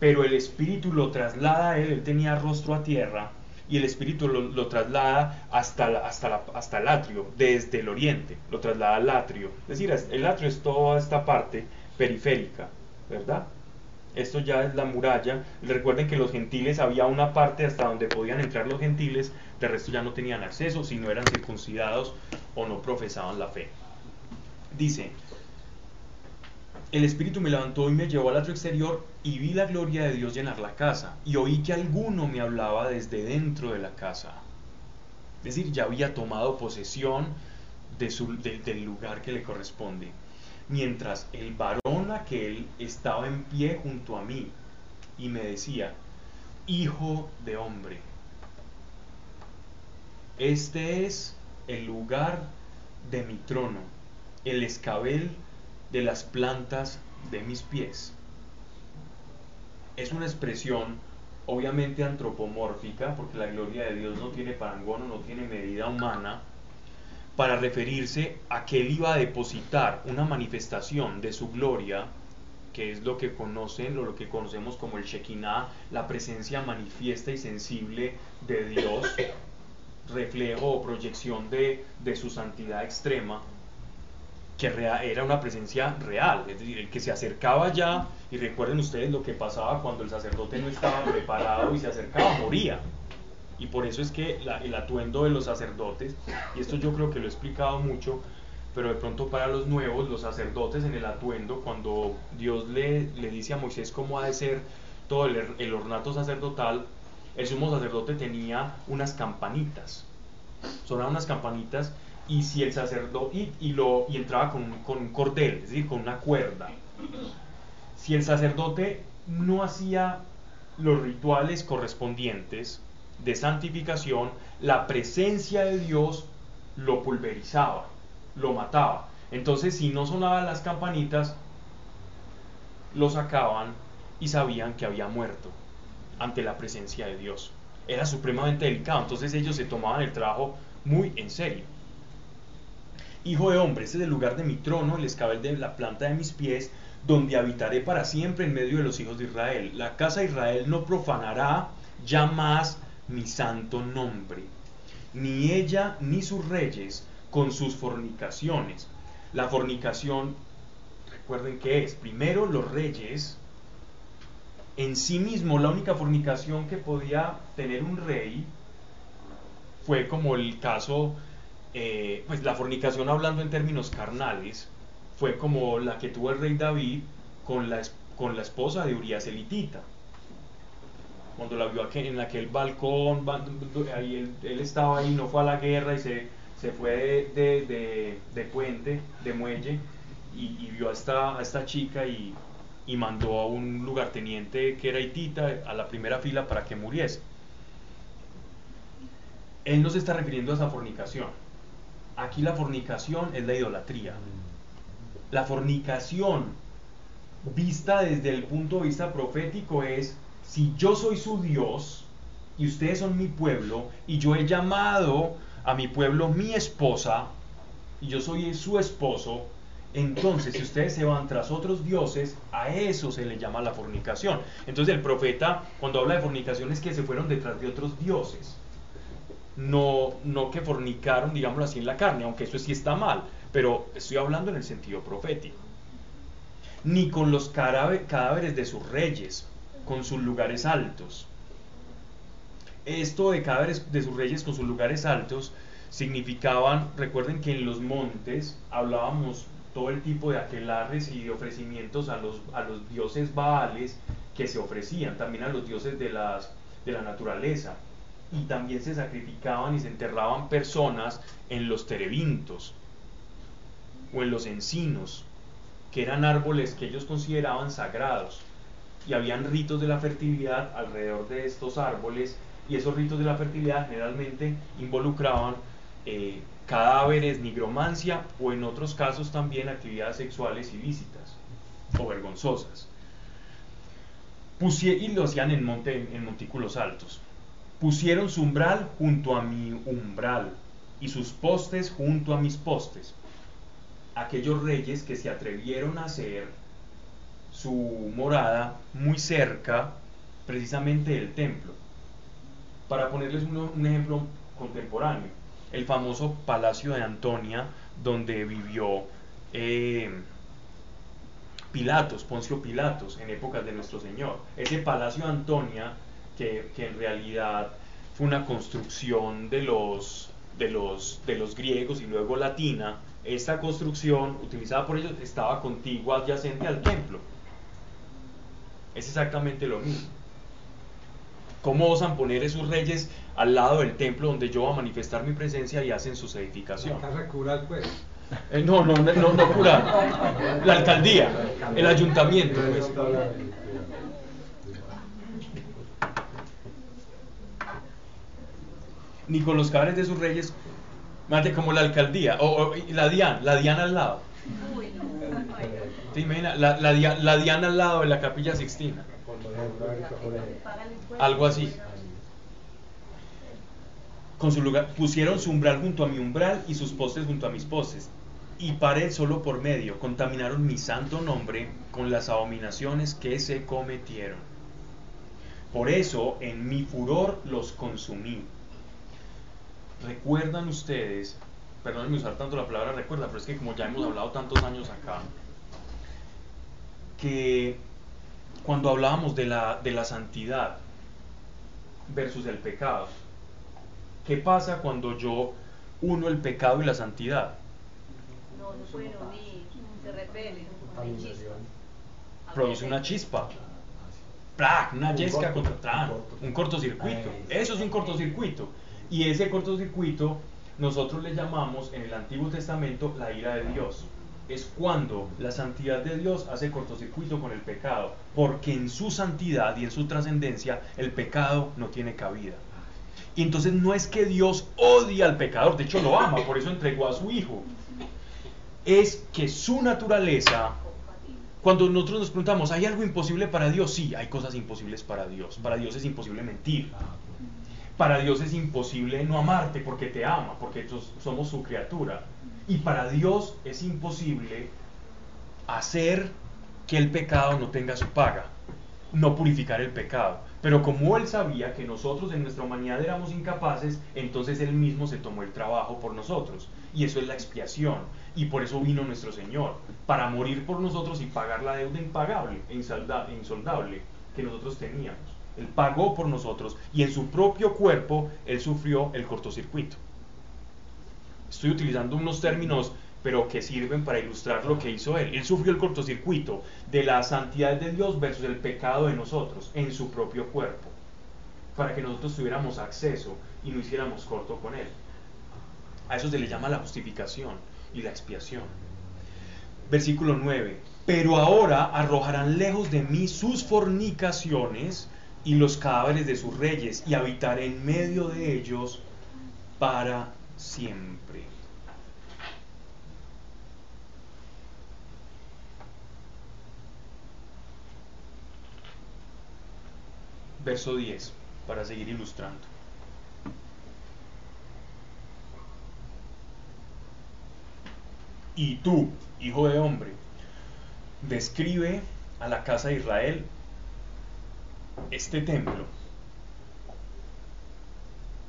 Pero el espíritu lo traslada a él, él tenía rostro a tierra y el espíritu lo, lo traslada hasta, hasta, hasta el atrio, desde el oriente, lo traslada al atrio. Es decir, el atrio es toda esta parte periférica, ¿verdad? Esto ya es la muralla. Recuerden que los gentiles había una parte hasta donde podían entrar los gentiles, de resto ya no tenían acceso si no eran circuncidados o no profesaban la fe. Dice, el Espíritu me levantó y me llevó al atrio exterior y vi la gloria de Dios llenar la casa y oí que alguno me hablaba desde dentro de la casa. Es decir, ya había tomado posesión del lugar que le corresponde. Mientras el varón aquel estaba en pie junto a mí y me decía, Hijo de hombre, este es el lugar de mi trono, el escabel de las plantas de mis pies. Es una expresión obviamente antropomórfica, porque la gloria de Dios no tiene parangón o no tiene medida humana, para referirse a que él iba a depositar una manifestación de su gloria, que es lo que conocen o lo que conocemos como el Shekinah, la presencia manifiesta y sensible de Dios, reflejo o proyección de, de su santidad extrema, que era una presencia real, es decir, el que se acercaba ya, y recuerden ustedes lo que pasaba cuando el sacerdote no estaba preparado y se acercaba, moría. Y por eso es que la- el atuendo de los sacerdotes, y esto yo creo que lo he explicado mucho, pero de pronto para los nuevos, los sacerdotes en el atuendo, cuando Dios le, le dice a Moisés cómo ha de ser todo el, el ornato sacerdotal, el sumo sacerdote tenía unas campanitas, sonaban unas campanitas y si el sacerdote y, lo y entraba con, con un cordel, es decir, con una cuerda. Si el sacerdote no hacía los rituales correspondientes de santificación, la presencia de Dios lo pulverizaba, lo mataba. Entonces, si no sonaban las campanitas, lo sacaban y sabían que había muerto ante la presencia de Dios. Era supremamente delicado, entonces ellos se tomaban el trabajo muy en serio. Hijo de hombre, este es el lugar de mi trono, el escabel de la planta de mis pies, donde habitaré para siempre en medio de los hijos de Israel. La casa de Israel no profanará ya más mi santo nombre, ni ella ni sus reyes con sus fornicaciones. La fornicación, recuerden que es, primero los reyes, en sí mismo la única fornicación que podía tener un rey fue como el caso, eh, pues la fornicación hablando en términos carnales, fue como la que tuvo el rey David con la, con la esposa de Urias elitita. Cuando la vio aquel- en aquel balcón, ba- ahí él, estaba ahí, no fue a la guerra y se, se fue de, de- de puente, de muelle, y, y vio a esta, a esta chica y, y mandó a un lugarteniente que era hitita a la primera fila para que muriese. Él no se está refiriendo a esa fornicación. Aquí la fornicación es la idolatría. La fornicación vista desde el punto de vista profético es, si yo soy su Dios y ustedes son mi pueblo y yo he llamado a mi pueblo mi esposa y yo soy su esposo, entonces si ustedes se van tras otros dioses, a eso se le llama la fornicación. Entonces el profeta cuando habla de fornicación es que se fueron detrás de otros dioses. No, no que fornicaron, digámoslo así, en la carne, aunque eso sí está mal, pero estoy hablando en el sentido profético ni con los cadáveres de sus reyes, con sus lugares altos. Esto de cadáveres de sus reyes con sus lugares altos significaban, recuerden que en los montes hablábamos todo el tipo de aquelares y de ofrecimientos a los, a los dioses baales que se ofrecían, también a los dioses de, las, de la naturaleza. Y también se sacrificaban y se enterraban personas en los terebintos o en los encinos que eran árboles que ellos consideraban sagrados y habían ritos de la fertilidad alrededor de estos árboles y esos ritos de la fertilidad generalmente involucraban eh, cadáveres, nigromancia o en otros casos también actividades sexuales ilícitas o vergonzosas. y lo hacían en montículos altos. Pusieron su umbral junto a mi umbral y sus postes junto a mis postes aquellos reyes que se atrevieron a hacer su morada muy cerca precisamente del templo. Para ponerles un, ejemplo contemporáneo, el famoso Palacio de Antonia, donde vivió eh, Pilatos, Poncio Pilatos, en épocas de nuestro Señor. Ese Palacio de Antonia, que, que en realidad fue una construcción de los, de, los, de los griegos y luego latina, esta construcción utilizada por ellos estaba contigua, adyacente al templo. Es exactamente lo mismo. ¿Cómo osan poner esos reyes al lado del templo donde yo voy a manifestar mi presencia y hacen sus edificaciones? La casa cural, pues. Eh, no, no, no, no, no cural. La alcaldía, el ayuntamiento. Pues. Ni con los cabres de sus reyes Mate como la alcaldía, o, la DIAN, la DIAN al lado. ¿Te imaginas? La, la, la DIAN al lado de la capilla Sixtina. Algo así. Con su lugar, pusieron su umbral junto a mi umbral y sus postes junto a mis postes. Y paré solo por medio, contaminaron mi santo nombre con las abominaciones que se cometieron. Por eso en mi furor los consumí ¿Recuerdan ustedes, perdónenme usar tanto la palabra recuerda, pero es que como ya hemos hablado tantos años acá, que cuando hablábamos de la, de la santidad versus el pecado, ¿qué pasa cuando yo uno el pecado y la santidad? No, no pueden unir, se repelen, Produce una chispa. Una yesca contra un cortocircuito. Eso es un cortocircuito. Y ese cortocircuito nosotros le llamamos en el Antiguo Testamento la ira de Dios. Es cuando la santidad de Dios hace cortocircuito con el pecado, porque en su santidad y en su trascendencia el pecado no tiene cabida. Y entonces no es que Dios odia al pecador, de hecho lo ama, por eso entregó a su Hijo. Es que su naturaleza, cuando nosotros nos preguntamos, ¿hay algo imposible para Dios? Sí, hay cosas imposibles para Dios. Para Dios es imposible mentir. Para Dios es imposible no amarte porque te ama, porque somos su criatura. Y para Dios es imposible hacer que el pecado no tenga su paga, no purificar el pecado. Pero como Él sabía que nosotros en nuestra humanidad éramos incapaces, entonces Él mismo se tomó el trabajo por nosotros. Y eso es la expiación. Y por eso vino nuestro Señor, para morir por nosotros y pagar la deuda impagable insoldable que nosotros teníamos. Él pagó por nosotros y en su propio cuerpo Él sufrió el cortocircuito. Estoy utilizando unos términos pero que sirven para ilustrar lo que hizo Él. Él sufrió el cortocircuito de la santidad de Dios versus el pecado de nosotros en su propio cuerpo, para que nosotros tuviéramos acceso y no hiciéramos corto con Él. A eso se le llama la justificación y la expiación. Versículo 9. Pero ahora arrojarán lejos de mí sus fornicaciones y los cadáveres de sus reyes y habitar en medio de ellos para siempre. Verso 10, para seguir ilustrando. Y tú, hijo de hombre, describe a la casa de Israel este templo.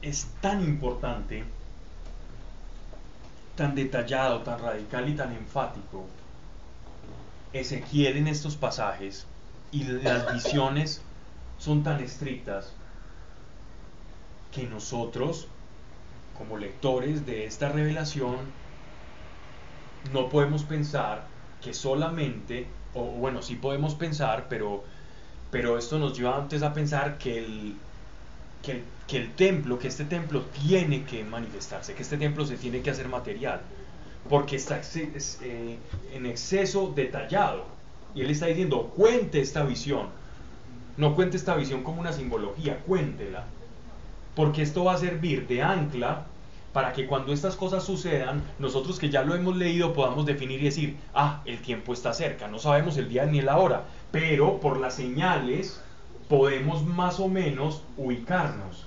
Es tan importante, tan detallado, tan radical y tan enfático. Ezequiel en estos pasajes y las visiones son tan estrictas que nosotros, como lectores de esta revelación, no podemos pensar que solamente, o bueno, sí podemos pensar, pero, pero esto nos lleva antes a pensar que el, que, templo, que este templo tiene que manifestarse, que este templo se tiene que hacer material, porque está eh, en exceso detallado. Y él está diciendo, cuente esta visión. No cuente esta visión como una simbología, cuéntela. Porque esto va a servir de ancla para que cuando estas cosas sucedan, nosotros que ya lo hemos leído podamos definir y decir, ah, el tiempo está cerca, no sabemos el día ni la hora, pero por las señales podemos más o menos ubicarnos.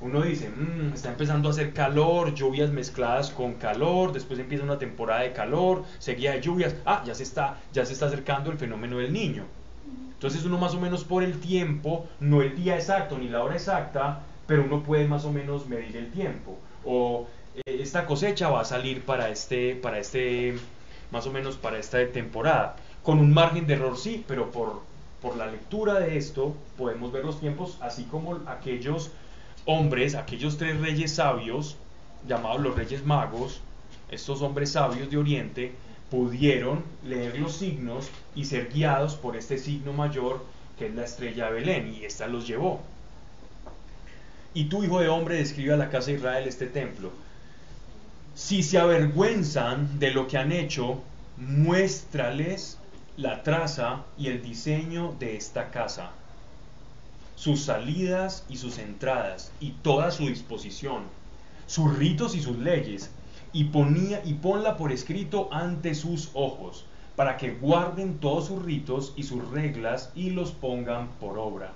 Uno dice, mm, está empezando a hacer calor, lluvias mezcladas con calor, después empieza una temporada de calor, seguida de lluvias, ah, ya se está, ya se está acercando el fenómeno del niño. Entonces uno más o menos por el tiempo, no el día exacto ni la hora exacta, pero uno puede más o menos medir el tiempo o eh, esta cosecha va a salir para este, para este, más o menos para esta temporada. Con un margen de error sí, pero por, por la lectura de esto podemos ver los tiempos, así como aquellos hombres, aquellos tres reyes sabios, llamados los reyes magos, estos hombres sabios de Oriente, pudieron leer los signos y ser guiados por este signo mayor que es la estrella de Belén, y esta los llevó. Y tú, hijo de hombre, describe a la casa de Israel este templo. Si se avergüenzan de lo que han hecho, muéstrales la traza y el diseño de esta casa, sus salidas y sus entradas y toda su disposición, sus ritos y sus leyes, y, ponía, y ponla por escrito ante sus ojos, para que guarden todos sus ritos y sus reglas y los pongan por obra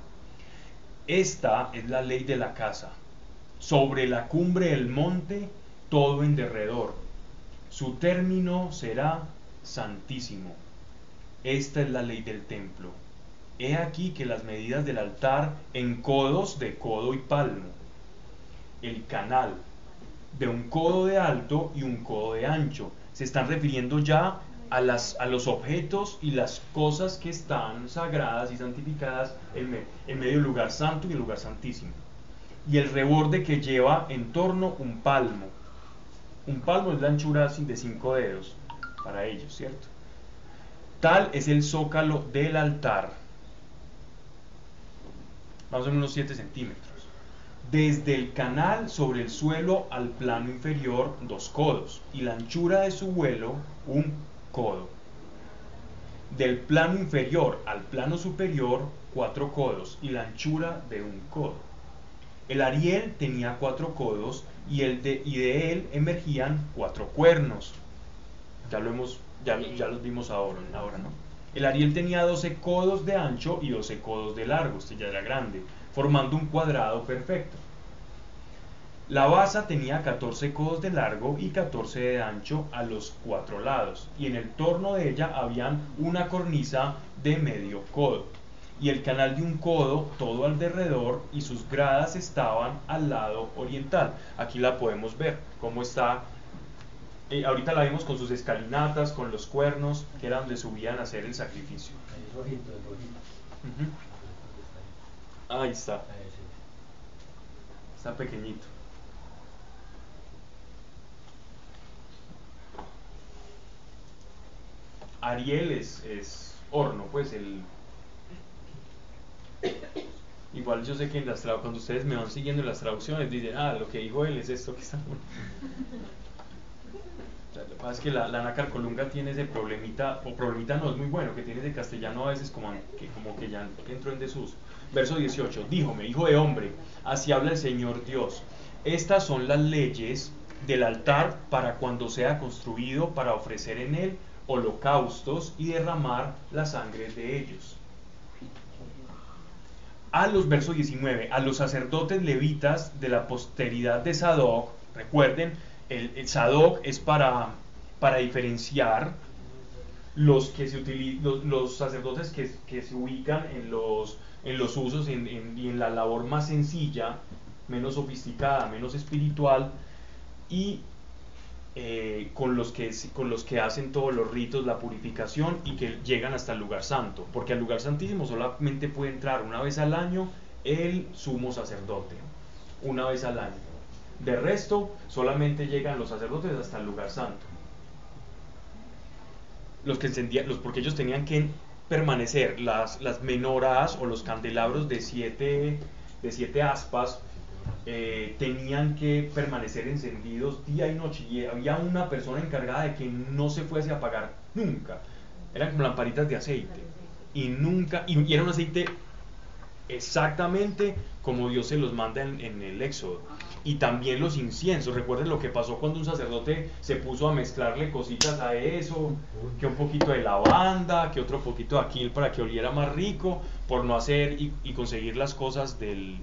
esta es la ley de la casa. Sobre la cumbre del monte, todo en derredor. Su término será santísimo. Esta es la ley del templo. He aquí que las medidas del altar en codos de codo y palmo. El canal de un codo de alto y un codo de ancho. Se están refiriendo ya a, los objetos y las cosas que están sagradas y santificadas en, medio del lugar santo y el lugar santísimo. Y el reborde que lleva en torno un palmo. Un palmo es la anchura de cinco dedos para ellos, ¿cierto? Tal es el zócalo del altar, más o menos unos 7 centímetros. Desde el canal sobre el suelo al plano inferior, dos codos, y la anchura de su vuelo, un codo. Del plano inferior al plano superior, cuatro codos y la anchura de un codo. El Ariel tenía cuatro codos y, de, él emergían cuatro cuernos. Ya lo hemos, ya los vimos ahora, ahora, ¿no? El Ariel tenía 12 codos de ancho y 12 codos de largo, este ya era grande, formando un cuadrado perfecto. La basa tenía 14 codos de largo y 14 de ancho a los cuatro lados, y en el torno de ella habían una cornisa de medio codo, y el canal de un codo todo alrededor, y sus gradas estaban al lado oriental. Aquí la podemos ver, cómo está. Eh, ahorita la vimos con sus escalinatas, con los cuernos, que era donde subían a hacer el sacrificio. Ahí está. Está pequeñito. Ariel es, es horno, pues el... Igual yo sé que en las cuando ustedes me van siguiendo en las traducciones dicen, ah, lo que dijo él es esto que está... Lo que pasa es que la, la Nacarcolunga tiene ese problemita, o problemita no es muy bueno, que tiene de castellano a veces como que, como que ya entró en desuso. Verso 18, díjome, hijo de hombre, así habla el Señor Dios. Estas son las leyes del altar para cuando sea construido para ofrecer en él holocaustos y derramar la sangre de ellos. a los versos 19, a los sacerdotes levitas de la posteridad de Sadoc, recuerden, el, Sadoc es para, para diferenciar los, que se los, sacerdotes que, se ubican en los, en los usos y en la labor más sencilla, menos sofisticada, menos espiritual, y eh, con, los que, con los que hacen todos los ritos, la purificación y que llegan hasta el lugar santo. Porque al lugar santísimo solamente puede entrar una vez al año el sumo sacerdote. Una vez al año. De resto, solamente llegan los sacerdotes hasta el lugar santo. Los que encendían, los, porque ellos tenían que permanecer las, las menoras o los candelabros de siete, de siete aspas eh, tenían que permanecer encendidos día y noche y había una persona encargada de que no se fuese a apagar nunca. Eran como lamparitas de aceite y nunca, y, era un aceite exactamente como Dios se los manda en, el Éxodo. Y también los inciensos. Recuerden lo que pasó cuando un sacerdote se puso a mezclarle cositas a eso, que un poquito de lavanda, que otro poquito de aquí para que oliera más rico, por no hacer y conseguir las cosas del,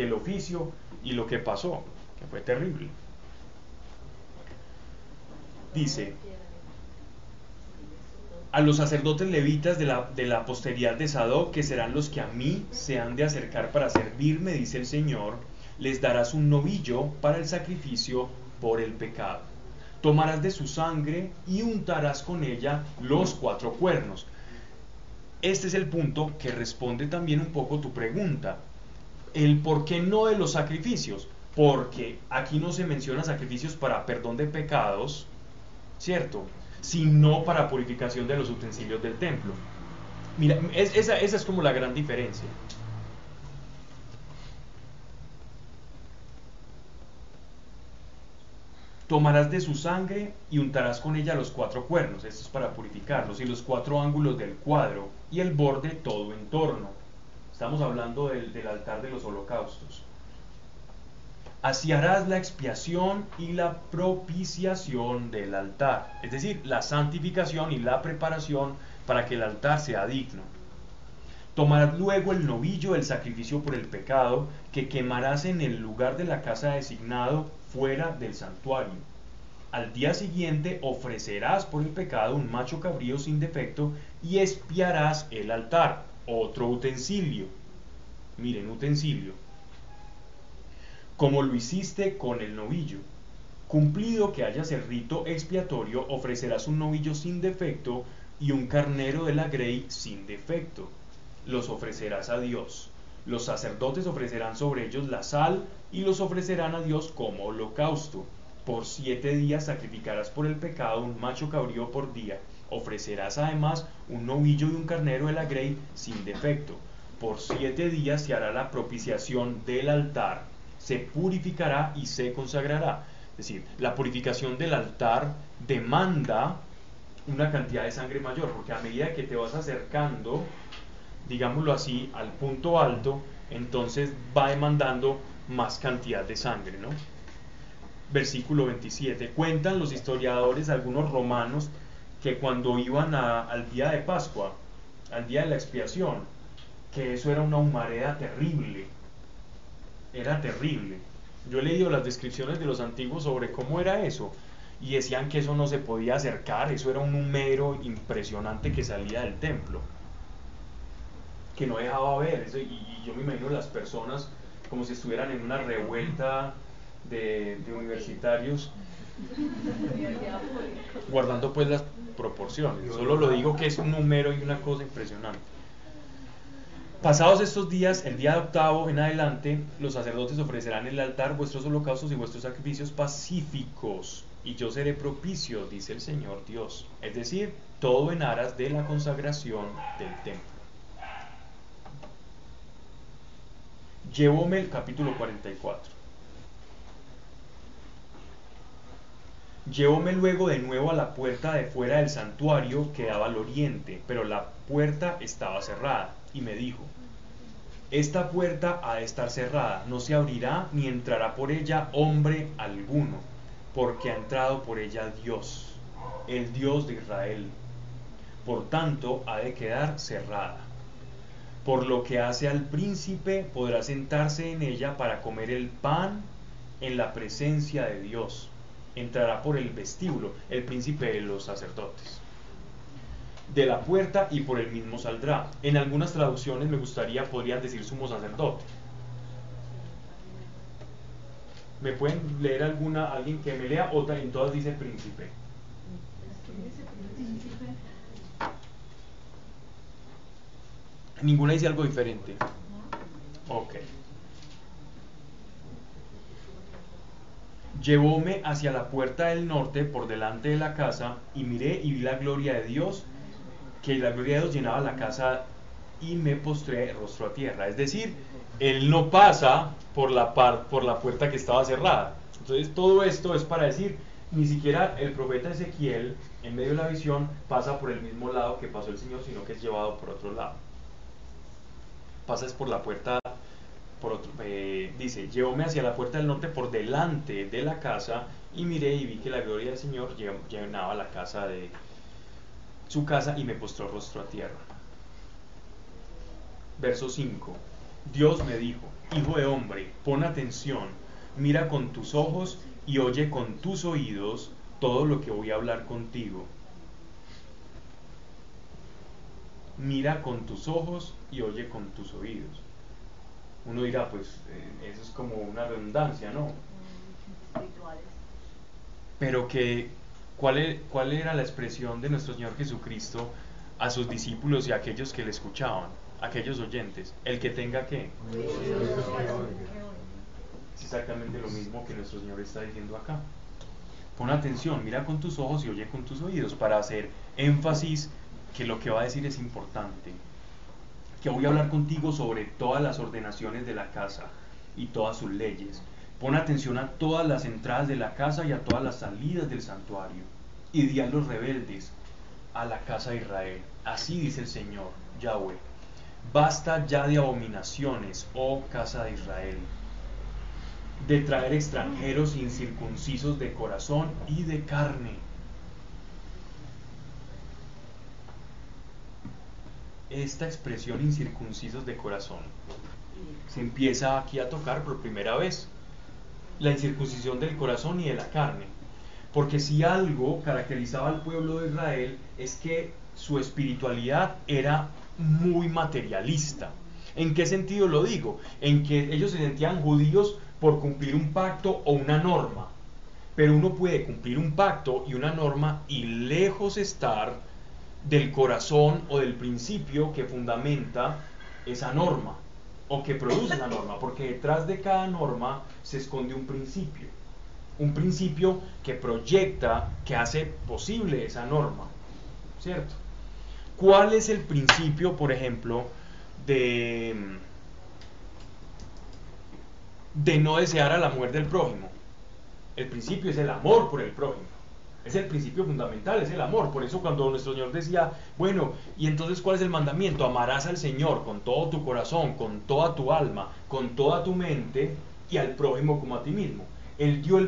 del oficio y lo que pasó, que fue terrible. Dice, a los sacerdotes levitas de la, de la posteridad de Sadoc, que serán los que a mí se han de acercar para servirme, dice el Señor, les darás un novillo para el sacrificio por el pecado. Tomarás de su sangre y untarás con ella los cuatro cuernos. Este es el punto que responde también un poco tu pregunta el por qué no de los sacrificios, porque aquí no se menciona sacrificios para perdón de pecados, ¿cierto? Sino para purificación de los utensilios del templo. Mira, esa, esa es como la gran diferencia. Tomarás de su sangre y untarás con ella los cuatro cuernos, esto es para purificarlos, y los cuatro ángulos del cuadro, y el borde todo en torno Estamos hablando del, altar de los holocaustos. Así harás la expiación y la propiciación del altar, es decir, la santificación y la preparación para que el altar sea digno. Tomarás luego el novillo del sacrificio por el pecado que quemarás en el lugar de la casa designado fuera del santuario. Al día siguiente ofrecerás por el pecado un macho cabrío sin defecto y espiarás el altar otro utensilio. Miren, utensilio. Como lo hiciste con el novillo. Cumplido que hayas el rito expiatorio, ofrecerás un novillo sin defecto y un carnero de la grey sin defecto. Los ofrecerás a Dios. Los sacerdotes ofrecerán sobre ellos la sal y los ofrecerán a Dios como holocausto. Por siete días sacrificarás por el pecado un macho cabrío por día Ofrecerás además un novillo y un carnero de la grey sin defecto. Por siete días se hará la propiciación del altar, se purificará y se consagrará. Es decir, la purificación del altar demanda una cantidad de sangre mayor, porque a medida que te vas acercando, digámoslo así, al punto alto, entonces va demandando más cantidad de sangre, ¿no? Versículo 27. Cuentan los historiadores, algunos romanos, que cuando iban al día de Pascua, al día de la expiación, que eso era una humareda terrible. Era terrible. Yo he leído las descripciones de los antiguos sobre cómo era eso y decían que eso no se podía acercar, eso era un humero impresionante que salía del templo, que no dejaba ver. Eso, y, yo me imagino las personas como si estuvieran en una revuelta de, de universitarios, guardando pues las proporciones. Solo lo digo que es un número y una cosa impresionante. Pasados estos días, el día octavo en adelante, los sacerdotes ofrecerán en el altar vuestros holocaustos y vuestros sacrificios pacíficos, y yo seré propicio, dice el Señor Dios. Es decir, todo en aras de la consagración del templo. Llevóme el capítulo 44. Llevóme luego de nuevo a la puerta de fuera del santuario que daba al oriente, pero la puerta estaba cerrada, y me dijo, esta puerta ha de estar cerrada, no se abrirá ni entrará por ella hombre alguno, porque ha entrado por ella Dios, el Dios de Israel. Por tanto, ha de quedar cerrada. Por lo que hace al príncipe, podrá sentarse en ella para comer el pan en la presencia de Dios. Entrará por el vestíbulo, el príncipe de los sacerdotes. De la puerta y por el mismo saldrá. En algunas traducciones me gustaría, podrían decir sumo sacerdote. ¿Me pueden leer alguna, alguien que me lea? Otra, en todas dice príncipe. Ninguna dice algo diferente. Ok. Llevóme hacia la puerta del norte por delante de la casa y miré y vi la gloria de Dios, que la gloria de Dios llenaba la casa y me postré rostro a tierra. Es decir, él no pasa por la, puerta que estaba cerrada. Entonces todo esto es para decir, ni siquiera el profeta Ezequiel, en medio de la visión, pasa por el mismo lado que pasó el Señor, sino que es llevado por otro lado. Pasas por la puerta, eh, dice, llevóme hacia la puerta del norte por delante de la casa y miré y vi que la gloria del Señor llenaba la casa de su casa y me postró rostro a tierra. Verso 5. Dios me dijo, Hijo de hombre, pon atención, mira con tus ojos y oye con tus oídos todo lo que voy a hablar contigo. Mira con tus ojos y oye con tus oídos. Uno dirá, pues eh, eso es como una redundancia, ¿no? Pero que, ¿cuál, e, ¿cuál era la expresión de nuestro Señor Jesucristo a sus discípulos y a aquellos que le escuchaban? aquellos oyentes, el que tenga que. Es exactamente lo mismo que nuestro Señor está diciendo acá. Pon atención, mira con tus ojos y oye con tus oídos para hacer énfasis que lo que va a decir es importante. Que voy a hablar contigo sobre todas las ordenaciones de la casa y todas sus leyes. Pon atención a todas las entradas de la casa y a todas las salidas del santuario. Y di a los rebeldes a la casa de Israel. Así dice el Señor, Yahweh Basta ya de abominaciones, oh casa de Israel, de traer extranjeros incircuncisos de corazón y de carne. Esta expresión incircuncisos de corazón se empieza aquí a tocar por primera vez. La incircuncisión del corazón y de la carne. Porque si algo caracterizaba al pueblo de Israel es que su espiritualidad era muy materialista. ¿En qué sentido lo digo? En que ellos se sentían judíos por cumplir un pacto o una norma. Pero uno puede cumplir un pacto y una norma y lejos estar del corazón o del principio que fundamenta esa norma o que produce esa norma, porque detrás de cada norma se esconde un principio, un principio que proyecta, que hace posible esa norma, ¿cierto? ¿Cuál es el principio, por ejemplo, de, de no desear a la muerte del prójimo? El principio es el amor por el prójimo. Es el principio fundamental, es el amor. Por eso cuando nuestro Señor decía, bueno, y entonces ¿cuál es el mandamiento? Amarás al Señor con todo tu corazón, con toda tu alma, con toda tu mente y al prójimo como a ti mismo. Él dio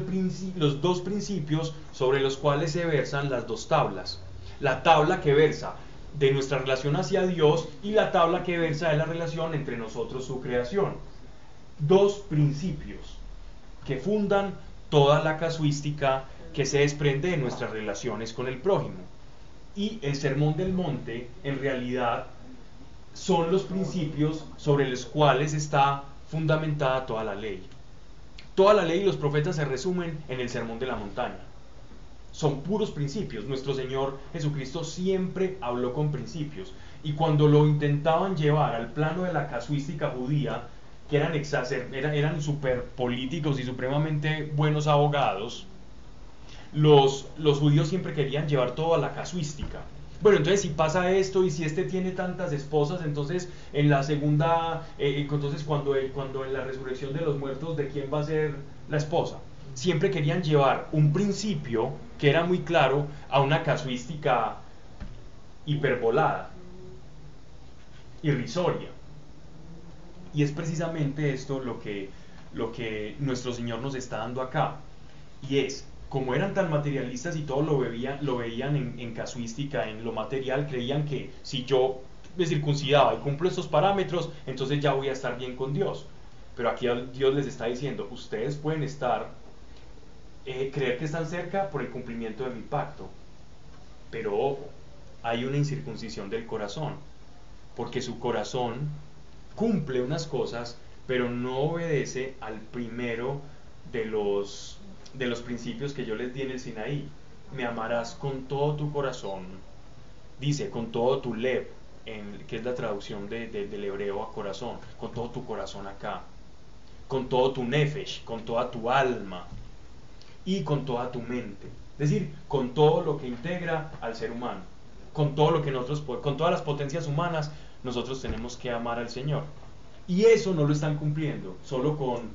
los dos principios sobre los cuales se versan las dos tablas. La tabla que versa de nuestra relación hacia Dios y la tabla que versa de la relación entre nosotros, su creación. Dos principios que fundan toda la casuística que se desprende de nuestras relaciones con el prójimo. Y el Sermón del Monte, en realidad, son los principios sobre los cuales está fundamentada toda la ley. Toda la ley y los profetas se resumen en el Sermón de la Montaña son puros principios. Nuestro Señor Jesucristo siempre habló con principios. Y cuando lo intentaban llevar al plano de la casuística judía, que eran, eran, eran super políticos y supremamente buenos abogados, los, judíos siempre querían llevar todo a la casuística. Bueno, entonces si pasa esto y si este tiene tantas esposas, entonces en la segunda, eh, entonces cuando, cuando en la resurrección de los muertos, ¿de quién va a ser la esposa? Siempre querían llevar un principio que era muy claro a una casuística hiperbolada, irrisoria. Y es precisamente esto lo que, lo que nuestro Señor nos está dando acá. Y es, como eran tan materialistas y todo lo, lo veían en, en casuística, en lo material, creían que si yo me circuncidaba y cumplo estos parámetros, entonces ya voy a estar bien con Dios. Pero aquí Dios les está diciendo, ustedes pueden estar, eh, creer que están cerca por el cumplimiento de mi pacto. Pero ojo, hay una incircuncisión del corazón, porque su corazón cumple unas cosas, pero no obedece al primero de los, de los principios que yo les di en el Sinaí. Me amarás con todo tu corazón, dice, con todo tu lev, en, que es la traducción de, del hebreo a corazón, con todo tu corazón acá, con todo tu nefesh, con toda tu alma y con toda tu mente. Es decir, con todo lo que integra al ser humano, con todo lo que nosotros, con todas las potencias humanas, nosotros tenemos que amar al Señor. Y eso no lo están cumpliendo, solo con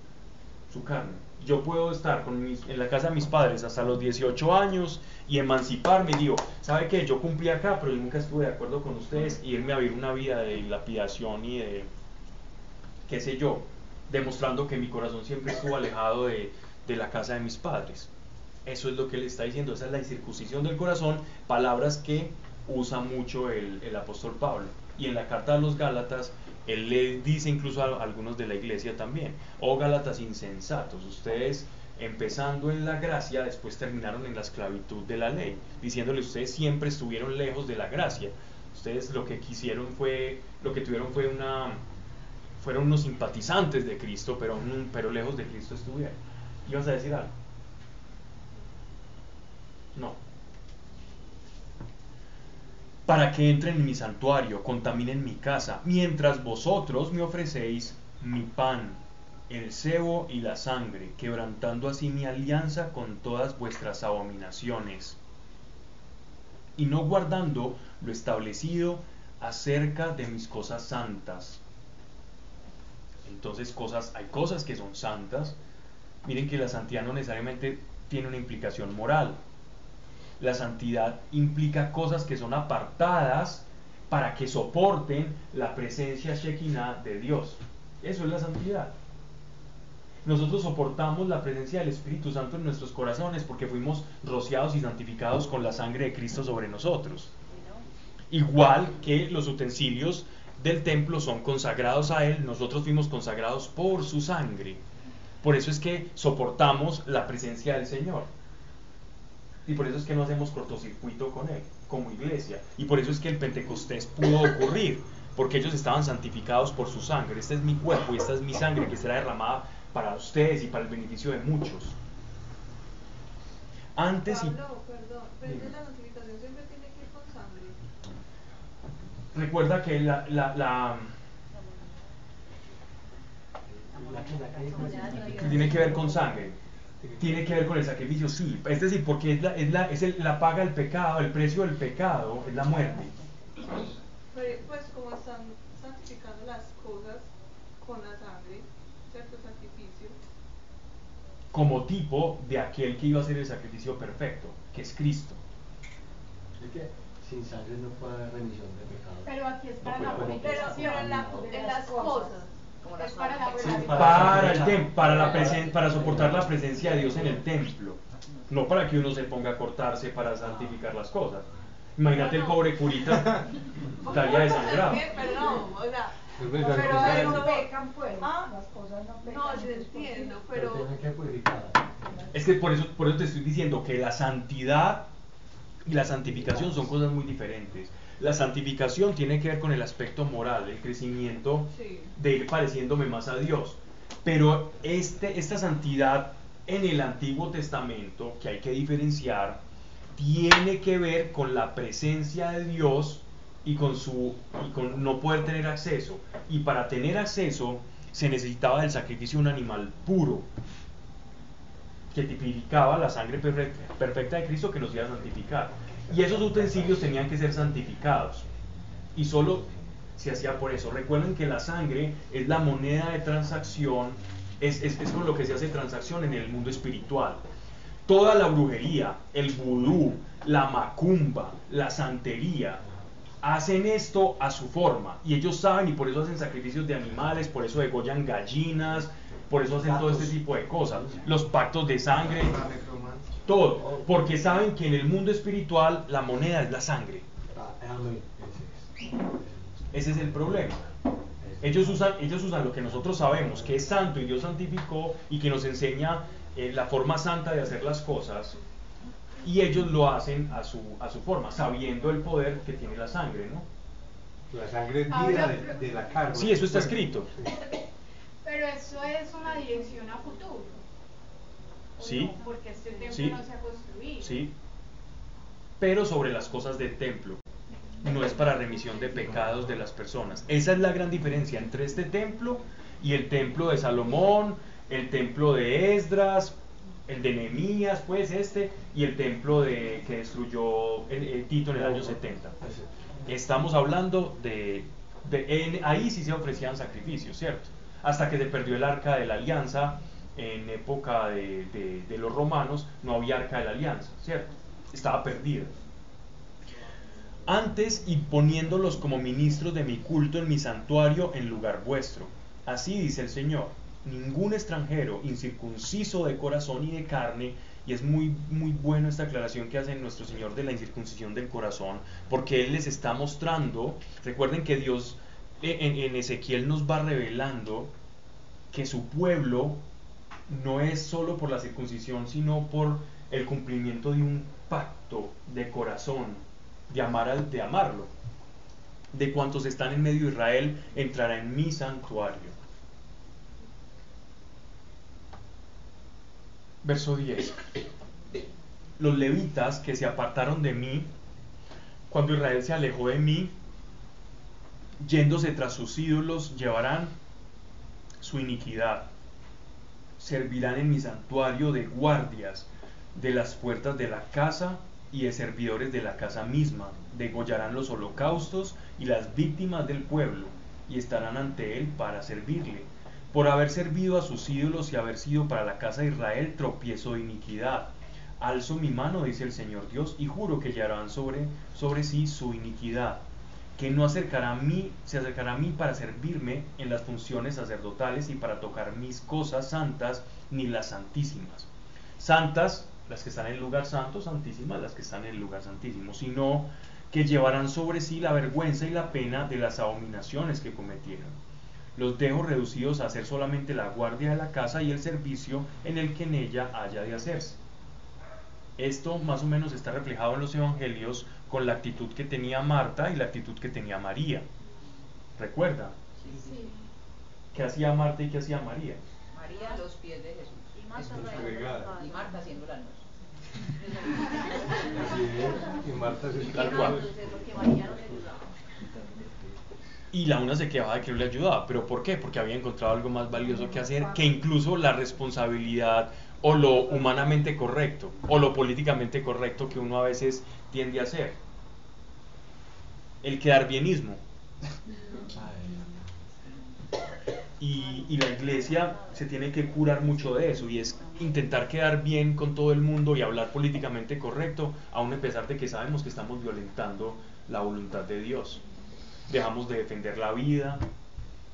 su carne yo puedo estar con en la casa de mis padres hasta los 18 años y emanciparme. Y digo, ¿sabe qué? Yo cumplí acá, pero yo nunca estuve de acuerdo con ustedes y irme a vivir una vida de lapidación y de, qué sé yo, demostrando que mi corazón siempre estuvo alejado de, de la casa de mis padres. Eso es lo que le está diciendo, esa es la incircuncisión del corazón, palabras que usa mucho el, el apóstol Pablo. Y en la carta a los Gálatas él le dice incluso a algunos de la iglesia también, oh Gálatas insensatos, ustedes empezando en la gracia, después terminaron en la esclavitud de la ley, diciéndole ustedes siempre estuvieron lejos de la gracia. Ustedes lo que quisieron fue, lo que tuvieron fue una, fueron unos simpatizantes de Cristo, pero, pero lejos de Cristo estuvieron. ¿Ibas a decir algo? No para que entren en mi santuario, contaminen mi casa, mientras vosotros me ofrecéis mi pan, el cebo y la sangre, quebrantando así mi alianza con todas vuestras abominaciones, y no guardando lo establecido acerca de mis cosas santas. Entonces, hay cosas que son santas. Miren que la santidad no necesariamente tiene una implicación moral. La santidad implica cosas que son apartadas para que soporten la presencia Shekinah de Dios. Eso es la santidad. Nosotros soportamos la presencia del Espíritu Santo en nuestros corazones porque fuimos rociados y santificados con la sangre de Cristo sobre nosotros. Igual que los utensilios del templo son consagrados a Él, nosotros fuimos consagrados por su sangre. Por eso es que soportamos la presencia del Señor. Y por eso es que no hacemos cortocircuito con él, como iglesia. Y por eso es que el Pentecostés pudo ocurrir, porque ellos estaban santificados por su sangre. Este es mi cuerpo y esta es mi sangre que será derramada para ustedes y para el beneficio de muchos. Antes y... perdón, pero la santificación siempre tiene que ir con sangre. Recuerda que la, la, la tiene que ver con sangre tiene que ver con el sacrificio, sí. Es decir, porque es la, es la, es el, la paga del pecado, el precio del pecado es la muerte. Pues como están santificando las cosas con la sangre, ¿cierto? Sacrificio. Como tipo de aquel que iba a ser el sacrificio perfecto, que es Cristo. Es que sin sangre no puede haber remisión de pecado. Pero aquí es para la purificación, en las cosas para, el para, la para soportar la presencia de Dios en el templo, no para que uno se ponga a cortarse para santificar las cosas. Imagínate el pobre curita, estaría desangrado. Perdón, o sea, pero no pecan pues, ¿Ah? las cosas no pecan. No, yo entiendo, pero... Es que por eso, por eso te estoy diciendo que la santidad y la santificación son cosas muy diferentes. La santificación tiene que ver con el aspecto moral, el crecimiento de ir pareciéndome más a Dios. Pero este, esta santidad en el Antiguo Testamento, que hay que diferenciar, tiene que ver con la presencia de Dios y con, su, y con no poder tener acceso. Y para tener acceso se necesitaba del sacrificio de un animal puro, que tipificaba la sangre perfecta de Cristo que nos iba a santificar. Y esos utensilios tenían que ser santificados. Y solo se hacía por eso. Recuerden que la sangre es la moneda de transacción, es, es, con lo que se hace transacción en el mundo espiritual. Toda la brujería, el vudú, la macumba, la santería, hacen esto a su forma. Y ellos saben y por eso hacen sacrificios de animales, por eso degollan gallinas, por eso hacen todo este tipo de cosas. Los pactos de sangre, todo, porque saben que en el mundo espiritual la moneda es la sangre. Ese es el problema. Ellos usan, ellos usan lo que nosotros sabemos, que es santo y Dios santificó y que nos enseña eh, la forma santa de hacer las cosas, y ellos lo hacen a su, a su forma, sabiendo el poder que tiene la sangre, ¿no? La sangre es vida de, de, la carne. Sí, eso está escrito. Pero eso es una dirección a futuro. Sí. Porque este templo no se ha construido. Sí. Pero sobre las cosas del templo. No es para remisión de pecados de las personas. Esa es la gran diferencia entre este templo y el templo de Salomón, el templo de Esdras, el de Nehemías, pues este, y el templo de, que destruyó Tito en el año 70. Estamos hablando de, de ahí sí se ofrecían sacrificios, ¿cierto? Hasta que se perdió el arca de la alianza en época de, los romanos, no había arca de la alianza, ¿cierto? Estaba perdida. Antes y poniéndolos como ministros de mi culto en mi santuario en lugar vuestro. Así dice el Señor ningún extranjero incircunciso de corazón y de carne, y es muy, muy bueno esta aclaración que hace nuestro Señor de la incircuncisión del corazón, porque Él les está mostrando, recuerden que Dios en Ezequiel nos va revelando que su pueblo no es solo por la circuncisión, sino por el cumplimiento de un pacto de corazón, de amar al, de amarlo. De cuantos están en medio de Israel, entrará en mi santuario. verso 10. Los levitas que se apartaron de mí, cuando Israel se alejó de mí, yéndose tras sus ídolos, llevarán su iniquidad. Servirán en mi santuario de guardias de las puertas de la casa y de servidores de la casa misma. Degollarán los holocaustos y las víctimas del pueblo y estarán ante él para servirle por haber servido a sus ídolos y haber sido para la casa de Israel tropiezo de iniquidad. Alzo mi mano, dice el Señor Dios, y juro que llevarán sobre, sobre sí su iniquidad, que no acercará a mí, se acercará a mí para servirme en las funciones sacerdotales y para tocar mis cosas santas, ni las santísimas. Santas, las que están en el lugar santo, santísimas, las que están en el lugar santísimo, sino que llevarán sobre sí la vergüenza y la pena de las abominaciones que cometieron los dejo reducidos a hacer solamente la guardia de la casa y el servicio en el que en ella haya de hacerse. Esto más o menos está reflejado en los evangelios con la actitud que tenía Marta y la actitud que tenía María. ¿Recuerda? Sí. ¿Qué hacía Marta y qué hacía María? María a los pies de Jesús. Y Marta, y Marta haciendo la noche. y Marta se Porque María no le ayudaba y la una se quejaba de que no le ayudaba. ¿Pero por qué? Porque había encontrado algo más valioso que hacer que incluso la responsabilidad o lo humanamente correcto o lo políticamente correcto que uno a veces tiende a hacer. El quedar bienismo. Y, y, la iglesia se tiene que curar mucho de eso y es intentar quedar bien con todo el mundo y hablar políticamente correcto, aun a pesar de que sabemos que estamos violentando la voluntad de Dios dejamos de defender la vida,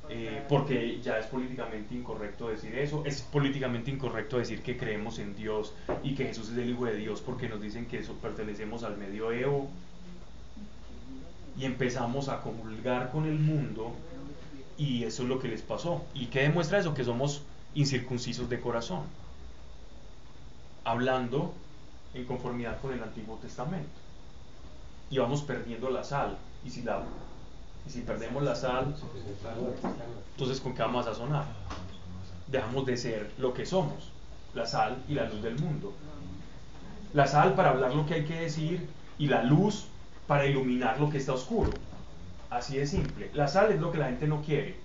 eh, porque ya es políticamente incorrecto decir eso, es políticamente incorrecto decir que creemos en Dios y que Jesús es el Hijo de Dios porque nos dicen que eso pertenecemos al medioevo y empezamos a comulgar con el mundo y eso es lo que les pasó. ¿Y qué demuestra eso? Que somos incircuncisos de corazón, hablando en conformidad con el Antiguo Testamento y vamos perdiendo la sal y si la y si perdemos la sal, entonces ¿con qué vamos a sazonar? Dejamos de ser lo que somos, la sal y la luz del mundo. La sal para hablar lo que hay que decir y la luz para iluminar lo que está oscuro. Así de simple. La sal es lo que la gente no quiere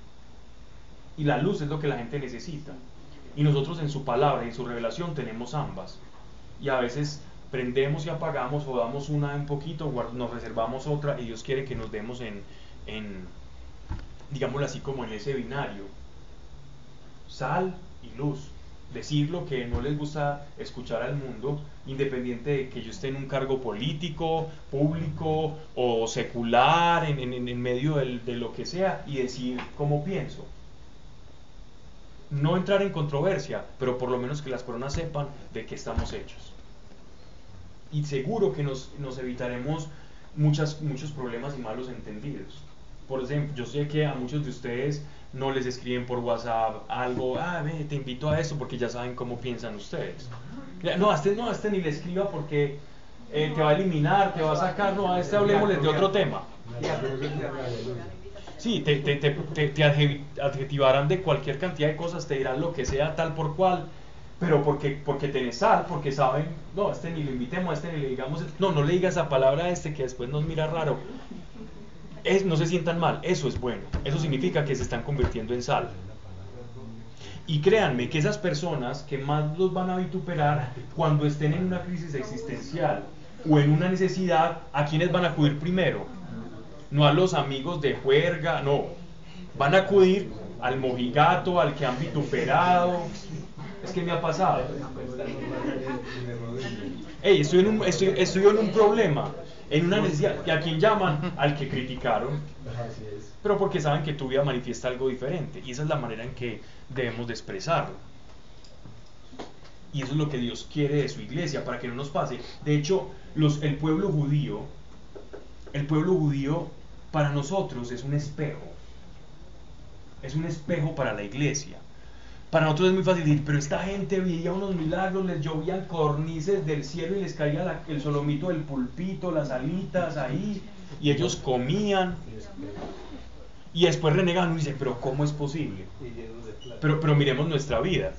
y la luz es lo que la gente necesita. Y nosotros en su palabra y en su revelación tenemos ambas. Y a veces prendemos y apagamos o damos una un poquito, nos reservamos otra y Dios quiere que nos demos en, en, digámoslo así, como en ese binario, sal y luz. Decir lo que no les gusta escuchar al mundo, independiente de que yo esté en un cargo político, público o secular, en, en, medio de lo que sea, y decir cómo pienso. No entrar en controversia, pero por lo menos que las personas sepan de qué estamos hechos. Y seguro que nos, nos evitaremos muchas, muchos problemas y malos entendidos Por ejemplo, yo sé que a muchos de ustedes no les escriben por WhatsApp algo, ah, ve, te invito a esto porque ya saben cómo piensan ustedes. No, a este, no, a este ni le escriba porque eh, te va a eliminar, te va a sacar, no, a este hablemosles de otro tema. Sí, te, te, te, te, adjetivarán de cualquier cantidad de cosas, te dirán lo que sea, tal por cual, pero porque, porque tenés sal, porque saben, no, a este ni lo invitemos, a este ni le digamos, no, no le digas esa palabra a este que después nos mira raro. No se sientan mal, eso es bueno, eso significa que se están convirtiendo en sal. Y créanme que esas personas que más los van a vituperar cuando estén en una crisis existencial o en una necesidad, ¿a quiénes van a acudir primero? no a los amigos de juerga, no. Van a acudir al mojigato, al que han vituperado. Es que me ha pasado. Un, estoy, en un problema, en una necesidad. ¿Y a quién llaman? Al que criticaron. Pero porque saben que tu vida manifiesta algo diferente. Y esa es la manera en que debemos de expresarlo. Y eso es lo que Dios quiere de su iglesia, para que no nos pase. De hecho, los, el pueblo judío, el pueblo judío para nosotros es un espejo. Es un espejo para la iglesia. Para nosotros es muy fácil decir, pero esta gente veía unos milagros, les llovían cornices del cielo y les caía el solomito del pulpito, las alitas ahí, y ellos comían. Y después renegan y dicen, pero ¿cómo es posible? Pero, pero miremos nuestra vida.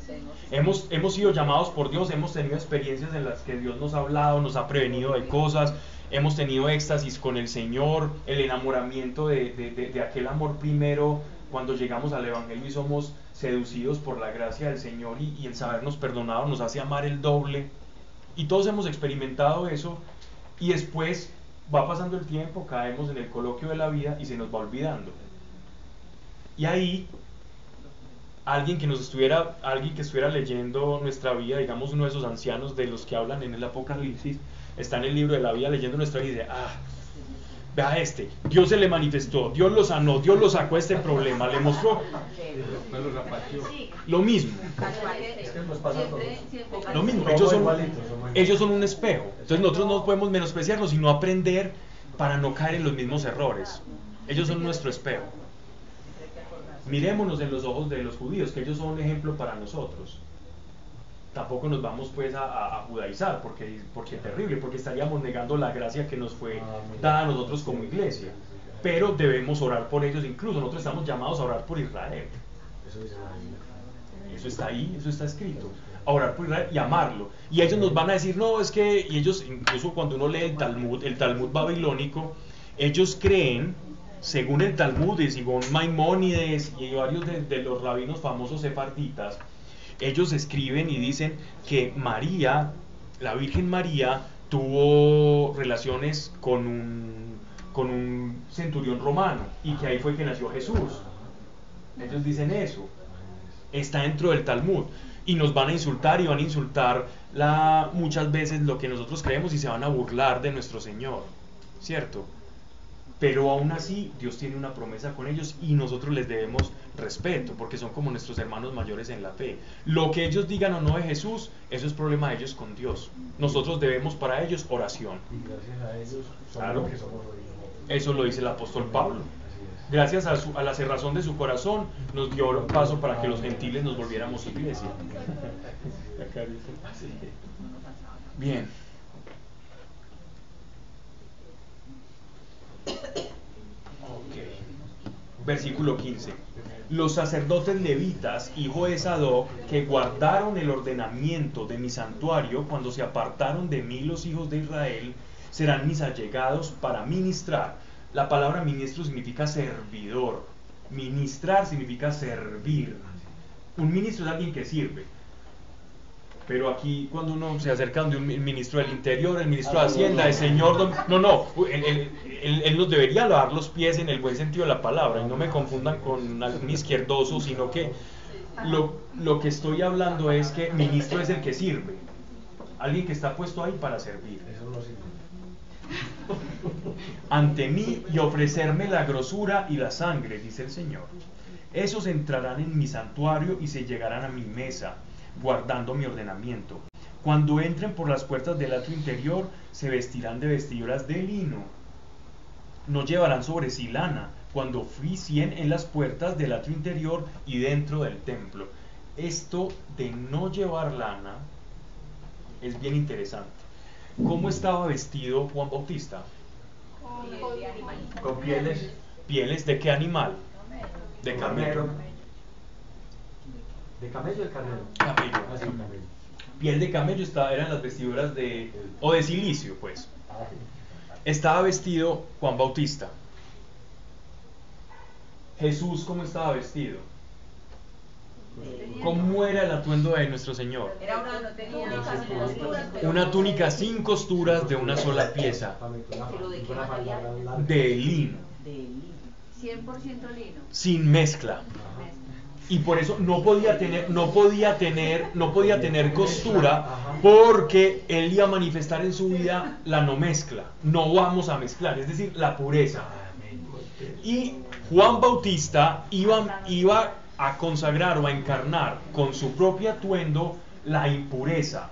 Hemos, hemos sido llamados por Dios, hemos tenido experiencias en las que Dios nos ha hablado, nos ha prevenido de cosas, hemos tenido éxtasis con el Señor, el enamoramiento de, aquel amor primero cuando llegamos al Evangelio y somos seducidos por la gracia del Señor y, el sabernos perdonado nos hace amar el doble. Y todos hemos experimentado eso y después va pasando el tiempo, caemos en el coloquio de la vida y se nos va olvidando. Y ahí alguien que nos estuviera, alguien que estuviera leyendo nuestra vida, digamos uno de esos ancianos de los que hablan en el Apocalipsis, está en el libro de la vida leyendo nuestra vida y dice, ah, vea este, Dios se le manifestó, Dios lo sanó, Dios lo sacó este problema, le mostró lo mismo. Lo mismo, ellos son, ellos son un espejo. Entonces nosotros no podemos menospreciarlos, sino aprender para no caer en los mismos errores. Ellos son nuestro espejo. Mirémonos en los ojos de los judíos, que ellos son un ejemplo para nosotros tampoco nos vamos pues a, judaizar, porque, porque es terrible, porque estaríamos negando la gracia que nos fue dada a nosotros como iglesia. Pero debemos orar por ellos, incluso nosotros estamos llamados a orar por Israel. Eso está ahí, eso está escrito. A orar por Israel y amarlo. Y ellos nos van a decir, no, es que, y ellos, incluso cuando uno lee el Talmud, el Talmud babilónico, ellos creen, según el Talmud y según Maimónides y varios de, de los rabinos famosos sefarditas, ellos escriben y dicen que María, la Virgen María, tuvo relaciones con un, con un centurión romano y que ahí fue que nació Jesús. Ellos dicen eso. Está dentro del Talmud. Y nos van a insultar y van a insultar la, muchas veces lo que nosotros creemos y se van a burlar de nuestro Señor. ¿Cierto? Pero aún así Dios tiene una promesa con ellos y nosotros les debemos respeto porque son como nuestros hermanos mayores en la fe. Lo que ellos digan o no de Jesús, eso es problema de ellos con Dios. Nosotros debemos para ellos oración. Y gracias a ellos claro. Eso lo dice el apóstol Pablo. Gracias a, a, la cerrazón de su corazón nos dio paso para que los gentiles nos volviéramos iglesia. Bien. Versículo 15. Los sacerdotes levitas, hijo de Sadoc, que guardaron el ordenamiento de mi santuario cuando se apartaron de mí los hijos de Israel, serán mis allegados para ministrar. La palabra ministro significa servidor. Ministrar significa servir. Un ministro es alguien que sirve. Pero aquí cuando uno se acerca de un ministro del Interior, el ministro de Hacienda, el señor... no, no, él, nos debería lavar los pies en el buen sentido de la palabra, y no me confundan con algún izquierdoso, sino que lo, lo que estoy hablando es que ministro es el que sirve, alguien que está puesto ahí para servir. Ante mí y ofrecerme la grosura y la sangre, dice el Señor. Esos entrarán en mi santuario y se llegarán a mi mesa guardando mi ordenamiento. Cuando entren por las puertas del atrio interior, se vestirán de vestiduras de lino. No llevarán sobre sí lana, cuando fui cien en las puertas del atrio interior y dentro del templo. Esto de no llevar lana es bien interesante. ¿Cómo estaba vestido Juan Bautista? Con pieles. ¿Pieles de qué animal? De camello. ¿De camello o de carnero? Camello. Ah, sí, camello. Piel de camello estaba, eran las vestiduras de... o de silicio, pues. Estaba vestido Juan Bautista. Jesús, ¿cómo estaba vestido? ¿Cómo era el atuendo de nuestro Señor? Era una, no tenía Una túnica sin costuras de una sola pieza, de lino, 100% lino. sin mezcla. Y por eso no podía tener, no podía tener, no podía tener costura, porque él iba a manifestar en su vida la no mezcla. No vamos a mezclar, es decir, la pureza. Y Juan Bautista iba, iba a consagrar o a encarnar con su propio atuendo la impureza,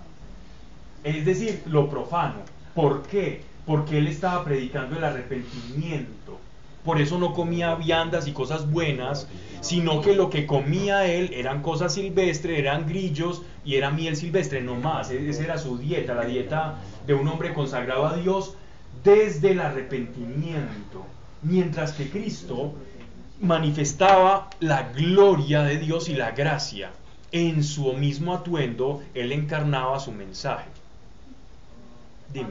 es decir, lo profano. ¿Por qué? Porque él estaba predicando el arrepentimiento. Por eso no comía viandas y cosas buenas, sino que lo que comía él eran cosas silvestres, eran grillos y era miel silvestre, no más. E- Esa era su dieta, la dieta de un hombre consagrado a Dios desde el arrepentimiento. Mientras que Cristo manifestaba la gloria de Dios y la gracia. En su mismo atuendo, él encarnaba su mensaje. Dime.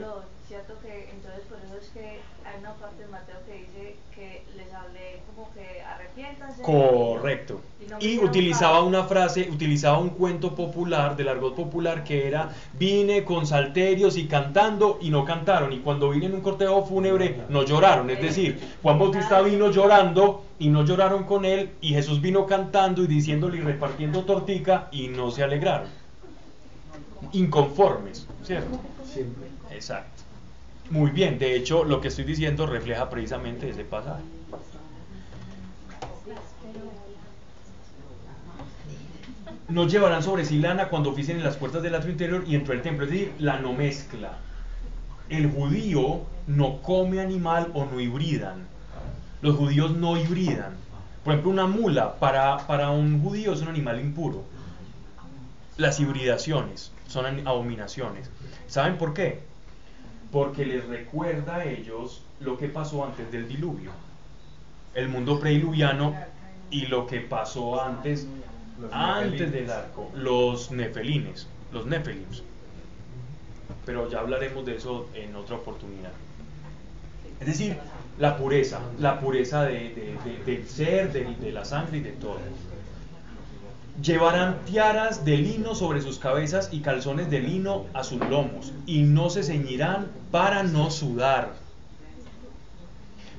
Cierto que entonces por eso es que hay una parte de Mateo que dice que les hablé como que arrepiéntanse. Correcto. y no utilizaba una frase, utilizaba un cuento popular, del argot popular, que era, vine con salterios y cantando y no cantaron. Y cuando vine en un cortejo fúnebre, no lloraron. Es decir, Juan Bautista vino llorando y no lloraron con él. Y Jesús vino cantando y diciéndole y repartiendo tortica y no se alegraron. Inconformes, ¿cierto? Siempre. Exacto. Muy bien, de hecho lo que estoy diciendo refleja precisamente ese pasaje. No llevarán sobre sí lana cuando oficien en las puertas del atrio interior y dentro del templo, es decir, la no mezcla. El judío no come animal o no hibridan. Los judíos no hibridan. Por ejemplo, una mula para, para un judío es un animal impuro. Las hibridaciones son abominaciones. ¿Saben por qué? Porque les recuerda a ellos lo que pasó antes del diluvio. El mundo prediluviano y lo que pasó antes, antes del arco. Los nefelines, los nefelims. Pero ya hablaremos de eso en otra oportunidad. Es decir, la pureza, la pureza de- de- de- del ser, de la sangre y de todo. Llevarán tiaras de lino sobre sus cabezas y calzones de lino a sus lomos, y no se ceñirán para no sudar.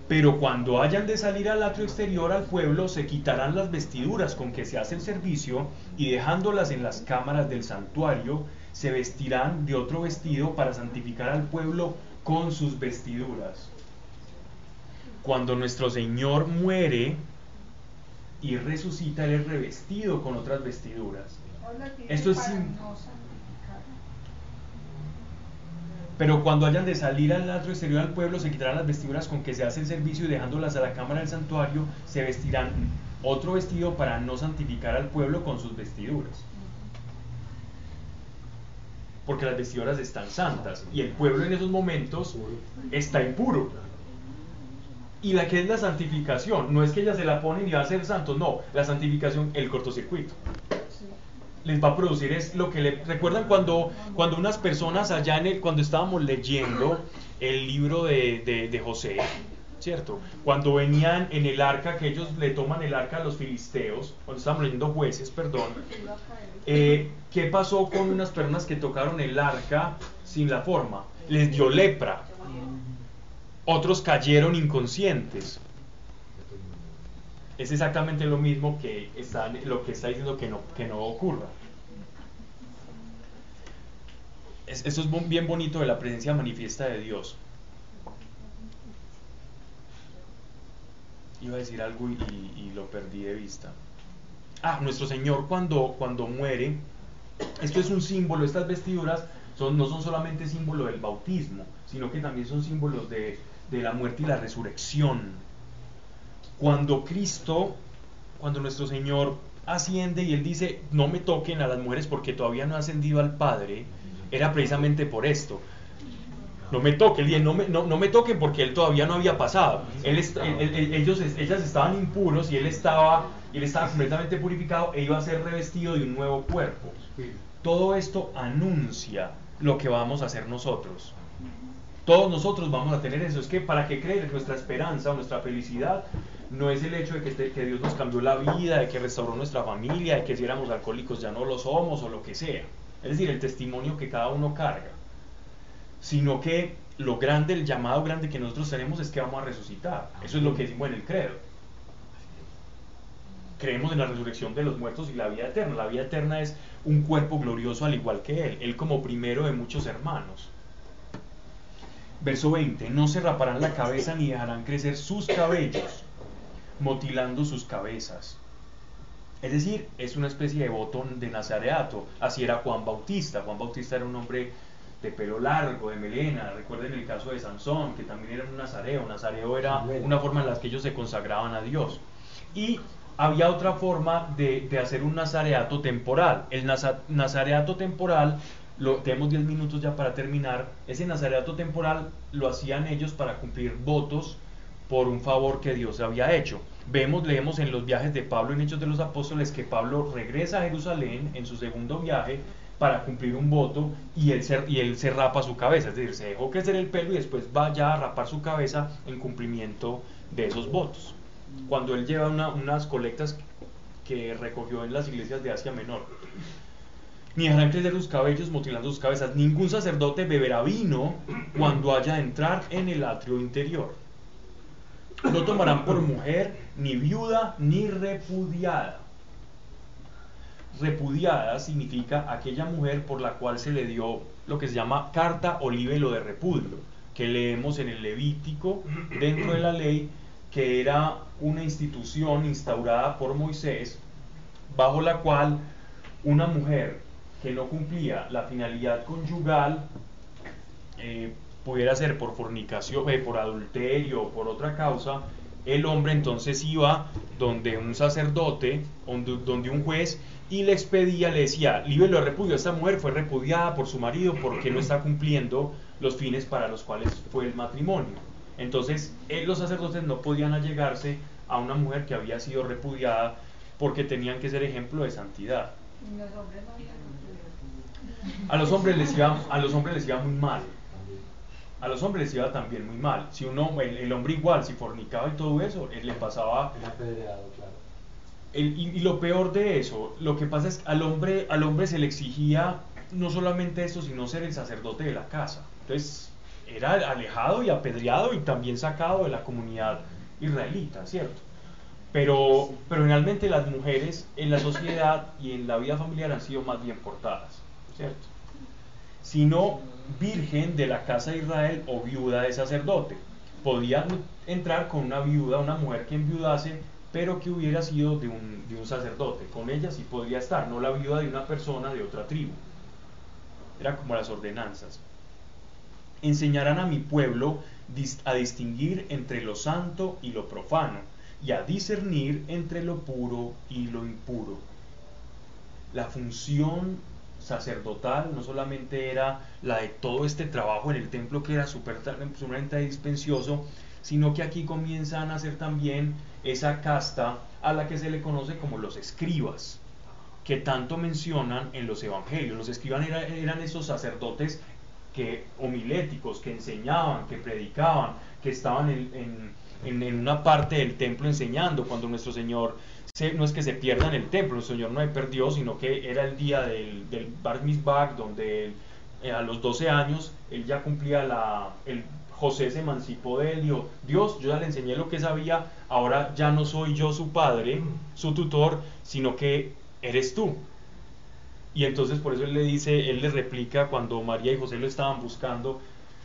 Pero cuando hayan de salir al atrio exterior al pueblo, se quitarán las vestiduras con que se hace el servicio, y dejándolas en las cámaras del santuario, se vestirán de otro vestido para santificar al pueblo con sus vestiduras. Cuando nuestro Señor muere, y resucita, él es revestido con otras vestiduras. Esto es Pero cuando hayan de salir al atrio exterior al pueblo, se quitarán las vestiduras con que se hace el servicio y dejándolas a la cámara del santuario, se vestirán otro vestido para no santificar al pueblo con sus vestiduras. Porque las vestiduras están santas y el pueblo en esos momentos está impuro. Y la que es la santificación, no es que ellas se la ponen y va a ser santos, no, la santificación, el cortocircuito. Les va a producir es lo que le recuerdan cuando, cuando unas personas allá en el, cuando estábamos leyendo el libro de, de- de José, ¿cierto? Cuando venían en el arca, que ellos le toman el arca a los filisteos, cuando estábamos leyendo jueces, perdón, eh, ¿qué pasó con unas personas que tocaron el arca sin la forma? Les dio lepra. Otros cayeron inconscientes. Es exactamente lo mismo que está, lo que está diciendo que no, que no ocurra. Es- eso es bien bonito de la presencia manifiesta de Dios. Iba a decir algo y, y- y lo perdí de vista. Ah, nuestro Señor cuando, cuando muere, esto es un símbolo, estas vestiduras son, no son solamente símbolo del bautismo, sino que también son símbolos de, de la muerte y la resurrección. Cuando Cristo, cuando nuestro Señor asciende y Él dice, no me toquen a las mujeres porque todavía no ha ascendido al Padre, era precisamente por esto. No me toquen, no me, no, no me toquen porque Él todavía no había pasado. Él, ellos, ellas estaban impuros y Él estaba, él estaba completamente purificado e iba a ser revestido de un nuevo cuerpo. Todo esto anuncia lo que vamos a hacer nosotros. Todos nosotros vamos a tener eso. Es que para que creer nuestra esperanza, nuestra felicidad, no es el hecho de que, este, que, Dios nos cambió la vida, de que restauró nuestra familia, de que si éramos alcohólicos ya no lo somos o lo que sea. Es decir, el testimonio que cada uno carga. Sino que lo grande, el llamado grande que nosotros tenemos es que vamos a resucitar. Eso es lo que decimos en el credo. Creemos en la resurrección de los muertos y la vida eterna. La vida eterna es un cuerpo glorioso al igual que Él. Él como primero de muchos hermanos. Verso 20. No se raparán la cabeza ni dejarán crecer sus cabellos motilando sus cabezas. Es decir, es una especie de botón de nazareato. Así era Juan Bautista. Juan Bautista era un hombre de pelo largo, de melena. Recuerden el caso de Sansón, que también era un nazareo. Nazareo era una forma en la que ellos se consagraban a Dios. Y había otra forma de, hacer un nazareato temporal. El nazareato temporal, tenemos 10 minutos ya para terminar, ese nazareato temporal lo hacían ellos para cumplir votos por un favor que Dios había hecho. Vemos, leemos en los viajes de Pablo en Hechos de los Apóstoles que Pablo regresa a Jerusalén en su segundo viaje para cumplir un voto y él, se, rapa su cabeza, es decir, se dejó crecer el pelo y después va ya a rapar su cabeza en cumplimiento de esos votos. Cuando él lleva unas colectas que recogió en las iglesias de Asia Menor. Ni harán crecer sus cabellos mutilando sus cabezas. Ningún sacerdote beberá vino cuando haya de entrar en el atrio interior no tomarán por mujer ni viuda ni repudiada. Repudiada significa aquella mujer por la cual se le dio lo que se llama carta o libelo de repudio, que leemos en el Levítico dentro de la ley, que era una institución instaurada por Moisés, bajo la cual una mujer que no cumplía la finalidad conyugal eh, pudiera ser por fornicación, eh, por adulterio o por otra causa, el hombre entonces iba donde un sacerdote, donde, un juez, y le expedía, le decía, libre lo repudio, esta mujer fue repudiada por su marido porque no está cumpliendo los fines para los cuales fue el matrimonio. Entonces, eh, los sacerdotes no podían allegarse a una mujer que había sido repudiada porque tenían que ser ejemplo de santidad. A los hombres les iba, a los hombres les iba muy mal a los hombres les iba también muy mal. Si uno, el, hombre igual, si fornicaba y todo eso, él le pasaba... El, y, lo peor de eso, lo que pasa es que al hombre, al hombre se le exigía no solamente eso, sino ser el sacerdote de la casa. Entonces, era alejado y apedreado y también sacado de la comunidad israelita, ¿cierto? Pero, pero realmente las mujeres en la sociedad y en la vida familiar han sido más bien portadas, ¿cierto? sino virgen de la casa de Israel o viuda de sacerdote. Podía entrar con una viuda, una mujer que enviudase, pero que hubiera sido de un, de un sacerdote. Con ella sí podría estar, no la viuda de una persona de otra tribu. Era como las ordenanzas. Enseñarán a mi pueblo a distinguir entre lo santo y lo profano, y a discernir entre lo puro y lo impuro. La función sacerdotal no solamente era la de todo este trabajo en el templo que era sumamente dispensioso, sino que aquí comienzan a ser también esa casta a la que se le conoce como los escribas, que tanto mencionan en los evangelios. Los escribas eran esos sacerdotes que homiléticos, que enseñaban, que predicaban, que estaban en una parte del templo enseñando, cuando nuestro Señor no es que se pierda en el templo, el Señor no se perdió, sino que era el día del, del Bar Mitzvah, donde eh, a los 12 años él ya cumplía la, el, José se emancipó de él, dijo, Dios, yo ya le enseñé lo que sabía, ahora ya no soy yo su padre, su tutor, sino que eres tú. Y entonces por eso él le dice, él le replica cuando María y José lo estaban buscando,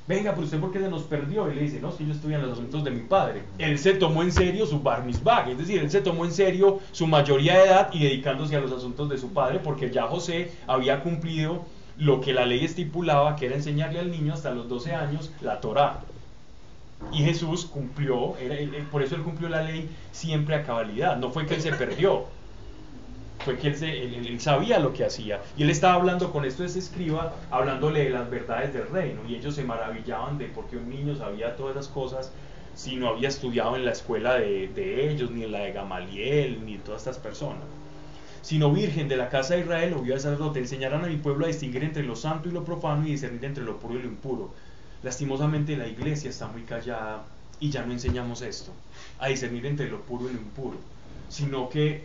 venga, pero usted por qué se nos perdió? Y le dice, no, si yo estoy en los asuntos de mi padre. Él se tomó en serio su bar mitzvah, es decir, él se tomó en serio su mayoría de edad y dedicándose a los asuntos de su padre, porque ya José había cumplido lo que la ley estipulaba, que era enseñarle al niño hasta los 12 años la Torá. Y Jesús cumplió, por eso él cumplió la ley siempre a cabalidad. No fue que él se perdió, fue que él, sabía lo que hacía. Y él estaba hablando con esto ese escriba, hablándole de las verdades del reino. Y ellos se maravillaban de por qué un niño sabía todas esas cosas si no había estudiado en la escuela de, de ellos, ni en la de Gamaliel, ni de todas estas personas sino virgen de la casa de Israel, o sacerdote, enseñarán a mi pueblo a distinguir entre lo santo y lo profano y discernir entre lo puro y lo impuro. Lastimosamente la iglesia está muy callada y ya no enseñamos esto, a discernir entre lo puro y lo impuro, sino que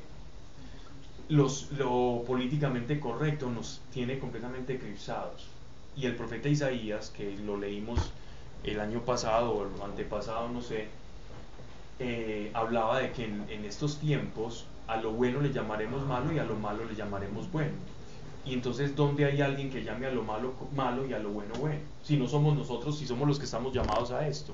los, lo políticamente correcto nos tiene completamente eclipsados. Y el profeta Isaías, que lo leímos el año pasado o el antepasado, no sé, eh, hablaba de que en estos tiempos a lo bueno le llamaremos malo y a lo malo le llamaremos bueno. Y entonces, ¿dónde hay alguien que llame a lo malo malo y a lo bueno bueno? Si no somos nosotros, si somos los que estamos llamados a esto.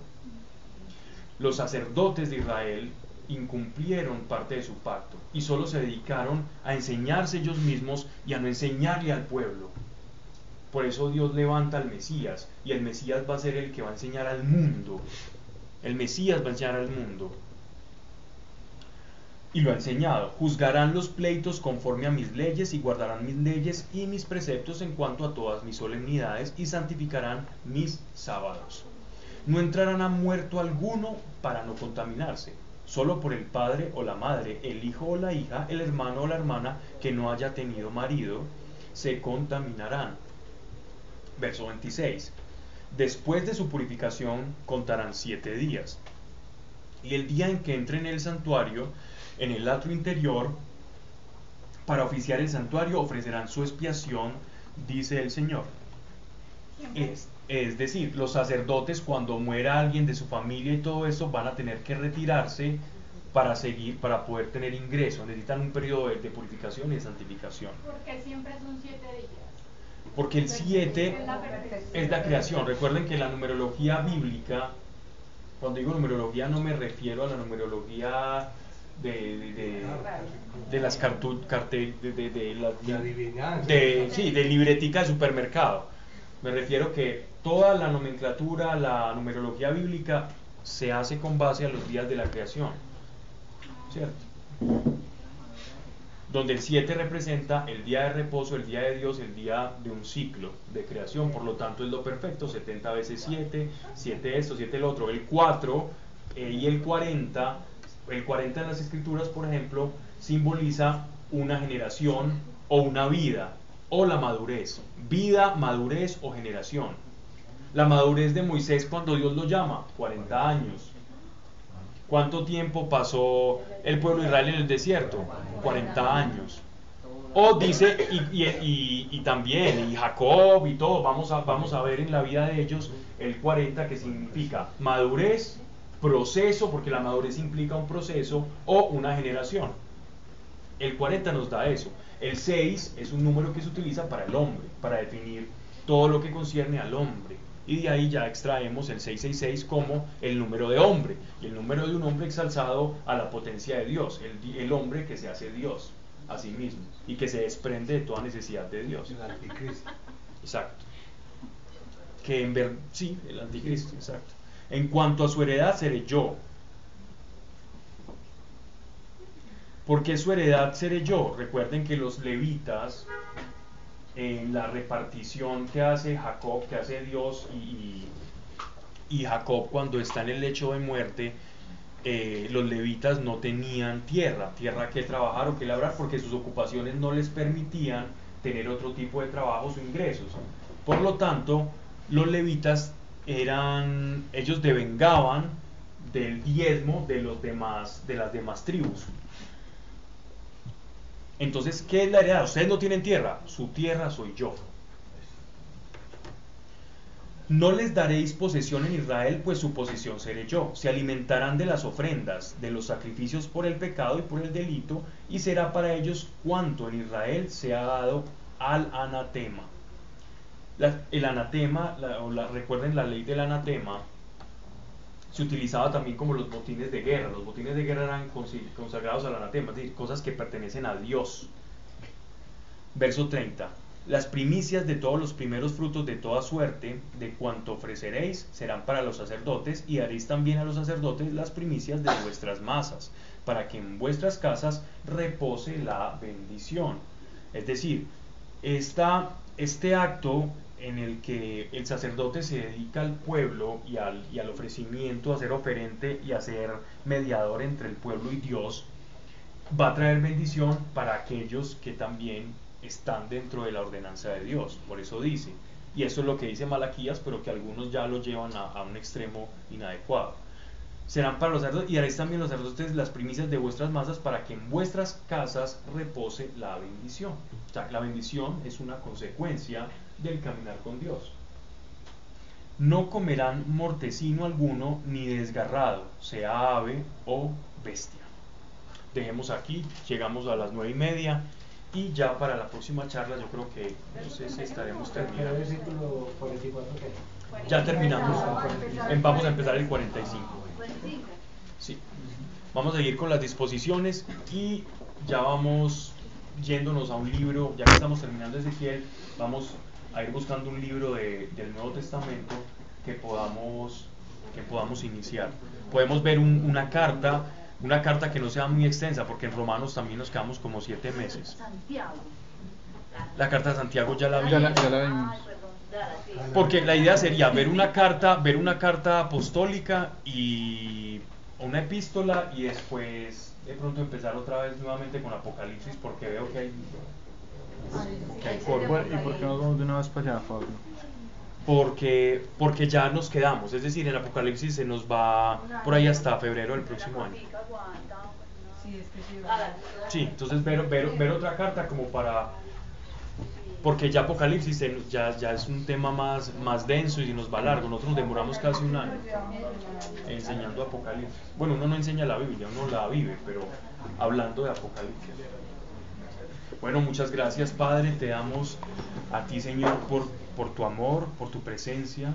Los sacerdotes de Israel incumplieron parte de su pacto y solo se dedicaron a enseñarse ellos mismos y a no enseñarle al pueblo. Por eso Dios levanta al Mesías y el Mesías va a ser el que va a enseñar al mundo. El Mesías va a enseñar al mundo y lo ha enseñado. Juzgarán los pleitos conforme a mis leyes y guardarán mis leyes y mis preceptos en cuanto a todas mis solemnidades y santificarán mis sábados. No entrarán a muerto alguno para no contaminarse, solo por el padre o la madre, el hijo o la hija, el hermano o la hermana que no haya tenido marido, se contaminarán. Verso 26. Después de su purificación contarán siete días. Y el día en que entre en el santuario, en el atrio interior, para oficiar el santuario ofrecerán su expiación, dice el Señor. Es, es, decir, los sacerdotes cuando muera alguien de su familia y todo eso van a tener que retirarse para seguir, para poder tener ingreso. Necesitan un periodo de, purificación y de santificación. Porque siempre son siete días. Porque el siete es la creación. Recuerden que la numerología bíblica, cuando digo numerología no me refiero a la numerología de, de, las cartu, cartel, de, de, de, sí, de libretica de supermercado. Me refiero que toda la nomenclatura, la numerología bíblica se hace con base a los días de la creación. ¿Cierto? Donde el 7 representa el día de reposo, el día de Dios, el día de un ciclo de creación. Por lo tanto, es lo perfecto: 70 veces 7, 7 esto, 7 el otro. El 4 eh, y el 40 el 40 en las escrituras, por ejemplo, simboliza una generación o una vida o la madurez. Vida, madurez o generación. La madurez de Moisés cuando Dios lo llama, 40 años. ¿Cuánto tiempo pasó el pueblo de Israel en el desierto? 40 años. O dice, y, también, y Jacob y todo, vamos a, vamos a ver en la vida de ellos el 40 que significa madurez, proceso, porque la madurez implica un proceso, o una generación. El 40 nos da eso. El 6 es un número que se utiliza para el hombre, para definir todo lo que concierne al hombre. Y de ahí ya extraemos el 666 como el número de hombre, y el número de un hombre exalzado a la potencia de Dios, el, el hombre que se hace Dios a sí mismo y que se desprende de toda necesidad de Dios. El anticristo. Exacto. Que en ver, sí, el anticristo, exacto. En cuanto a su heredad, seré yo. ¿Por qué su heredad seré yo? Recuerden que los levitas, en la repartición que hace Jacob, que hace Dios y, y Jacob cuando está en el lecho de muerte, eh, los levitas no tenían tierra, tierra que trabajar o que labrar, porque sus ocupaciones no les permitían tener otro tipo de trabajos o ingresos. Por lo tanto, los levitas eran, ellos devengaban del diezmo de los demás, de las demás tribus. Entonces, ¿qué es la heredad? Ustedes no tienen tierra, su tierra soy yo. No les daréis posesión en Israel, pues su posesión seré yo. Se alimentarán de las ofrendas, de los sacrificios por el pecado y por el delito, y será para ellos cuanto en Israel se ha dado al anatema el anatema, o la, recuerden la ley del anatema, se utilizaba también como los botines de guerra. Los botines de guerra eran consagrados al anatema, es decir, cosas que pertenecen a Dios. Verso 30. Las primicias de todos los primeros frutos de toda suerte, de cuanto ofreceréis, serán para los sacerdotes, y haréis también a los sacerdotes las primicias de vuestras masas, para que en vuestras casas repose la bendición. Es decir, esta, este acto en el que el sacerdote se dedica al pueblo y al, ofrecimiento, a ser oferente y a ser mediador entre el pueblo y Dios, va a traer bendición para aquellos que también están dentro de la ordenanza de Dios. Por eso dice, y eso es lo que dice Malaquías, pero que algunos ya lo llevan a, a un extremo inadecuado. Serán para los sacerdotes y haréis también los sacerdotes las primicias de vuestras masas para que en vuestras casas repose la bendición. O sea, la bendición es una consecuencia del caminar con Dios. No comerán mortecino alguno ni desgarrado, sea ave o bestia. Dejemos aquí, llegamos a las nueve y media y ya para la próxima charla yo creo que entonces estaremos terminando. versículo 44 qué? Ya terminamos. Vamos a empezar el 45. Sí. Vamos a seguir con las disposiciones y ya vamos yéndonos a un libro, ya que estamos terminando Ezequiel, vamos a ir buscando un libro de- del Nuevo Testamento que podamos, que podamos iniciar. Podemos ver un- una carta, una carta que no sea muy extensa, porque en Romanos también nos quedamos como siete meses. Santiago. La carta de Santiago ya la Ya la, vimos. Porque la idea sería ver una carta, ver una carta apostólica y una epístola y después de pronto empezar otra vez nuevamente con Apocalipsis porque veo que hay, hay ¿y por qué no vamos de una vez para allá, Fabio? Porque, porque ya nos quedamos, es decir, en Apocalipsis se nos va por ahí hasta febrero del próximo año. Sí, entonces ver, ver, ver otra carta como para... Porque ya Apocalipsis se- ya, ya es un tema más, más denso y nos va largo. Nosotros nos demoramos casi un año enseñando Apocalipsis. Bueno, uno no enseña la Biblia, uno la vive, pero hablando de Apocalipsis. Bueno, muchas gracias Padre, te damos a ti Señor por, tu amor, por tu presencia.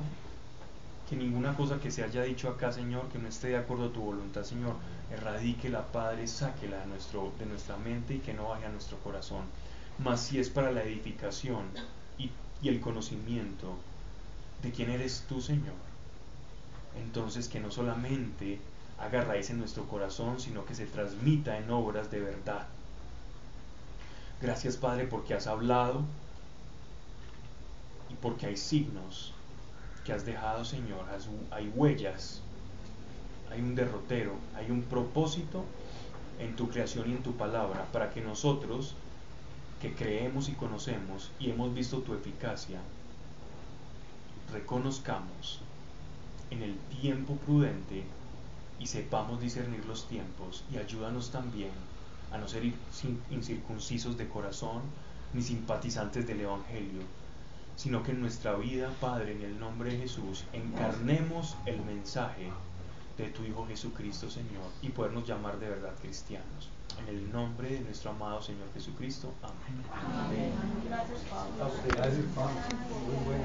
Que ninguna cosa que se haya dicho acá, Señor, que no esté de acuerdo a tu voluntad, Señor, erradíquela, Padre, sáquela de, nuestro, de nuestra mente y que no vaya a nuestro corazón. Mas si es para la edificación y, y el conocimiento de quién eres tú, Señor, entonces que no solamente haga raíz en nuestro corazón, sino que se transmita en obras de verdad. Gracias, Padre, porque has hablado y porque hay signos que has dejado, Señor, hay huellas, hay un derrotero, hay un propósito en tu creación y en tu palabra para que nosotros que creemos y conocemos y hemos visto tu eficacia, reconozcamos en el tiempo prudente y sepamos discernir los tiempos. Y ayúdanos también a no ser incircuncisos de corazón ni simpatizantes del Evangelio, sino que en nuestra vida, Padre, en el nombre de Jesús, encarnemos el mensaje de tu Hijo Jesucristo, Señor, y podernos llamar de verdad cristianos. En el nombre de nuestro amado Señor Jesucristo. Amén. Amén. A usted, gracias, Pablo. Muy.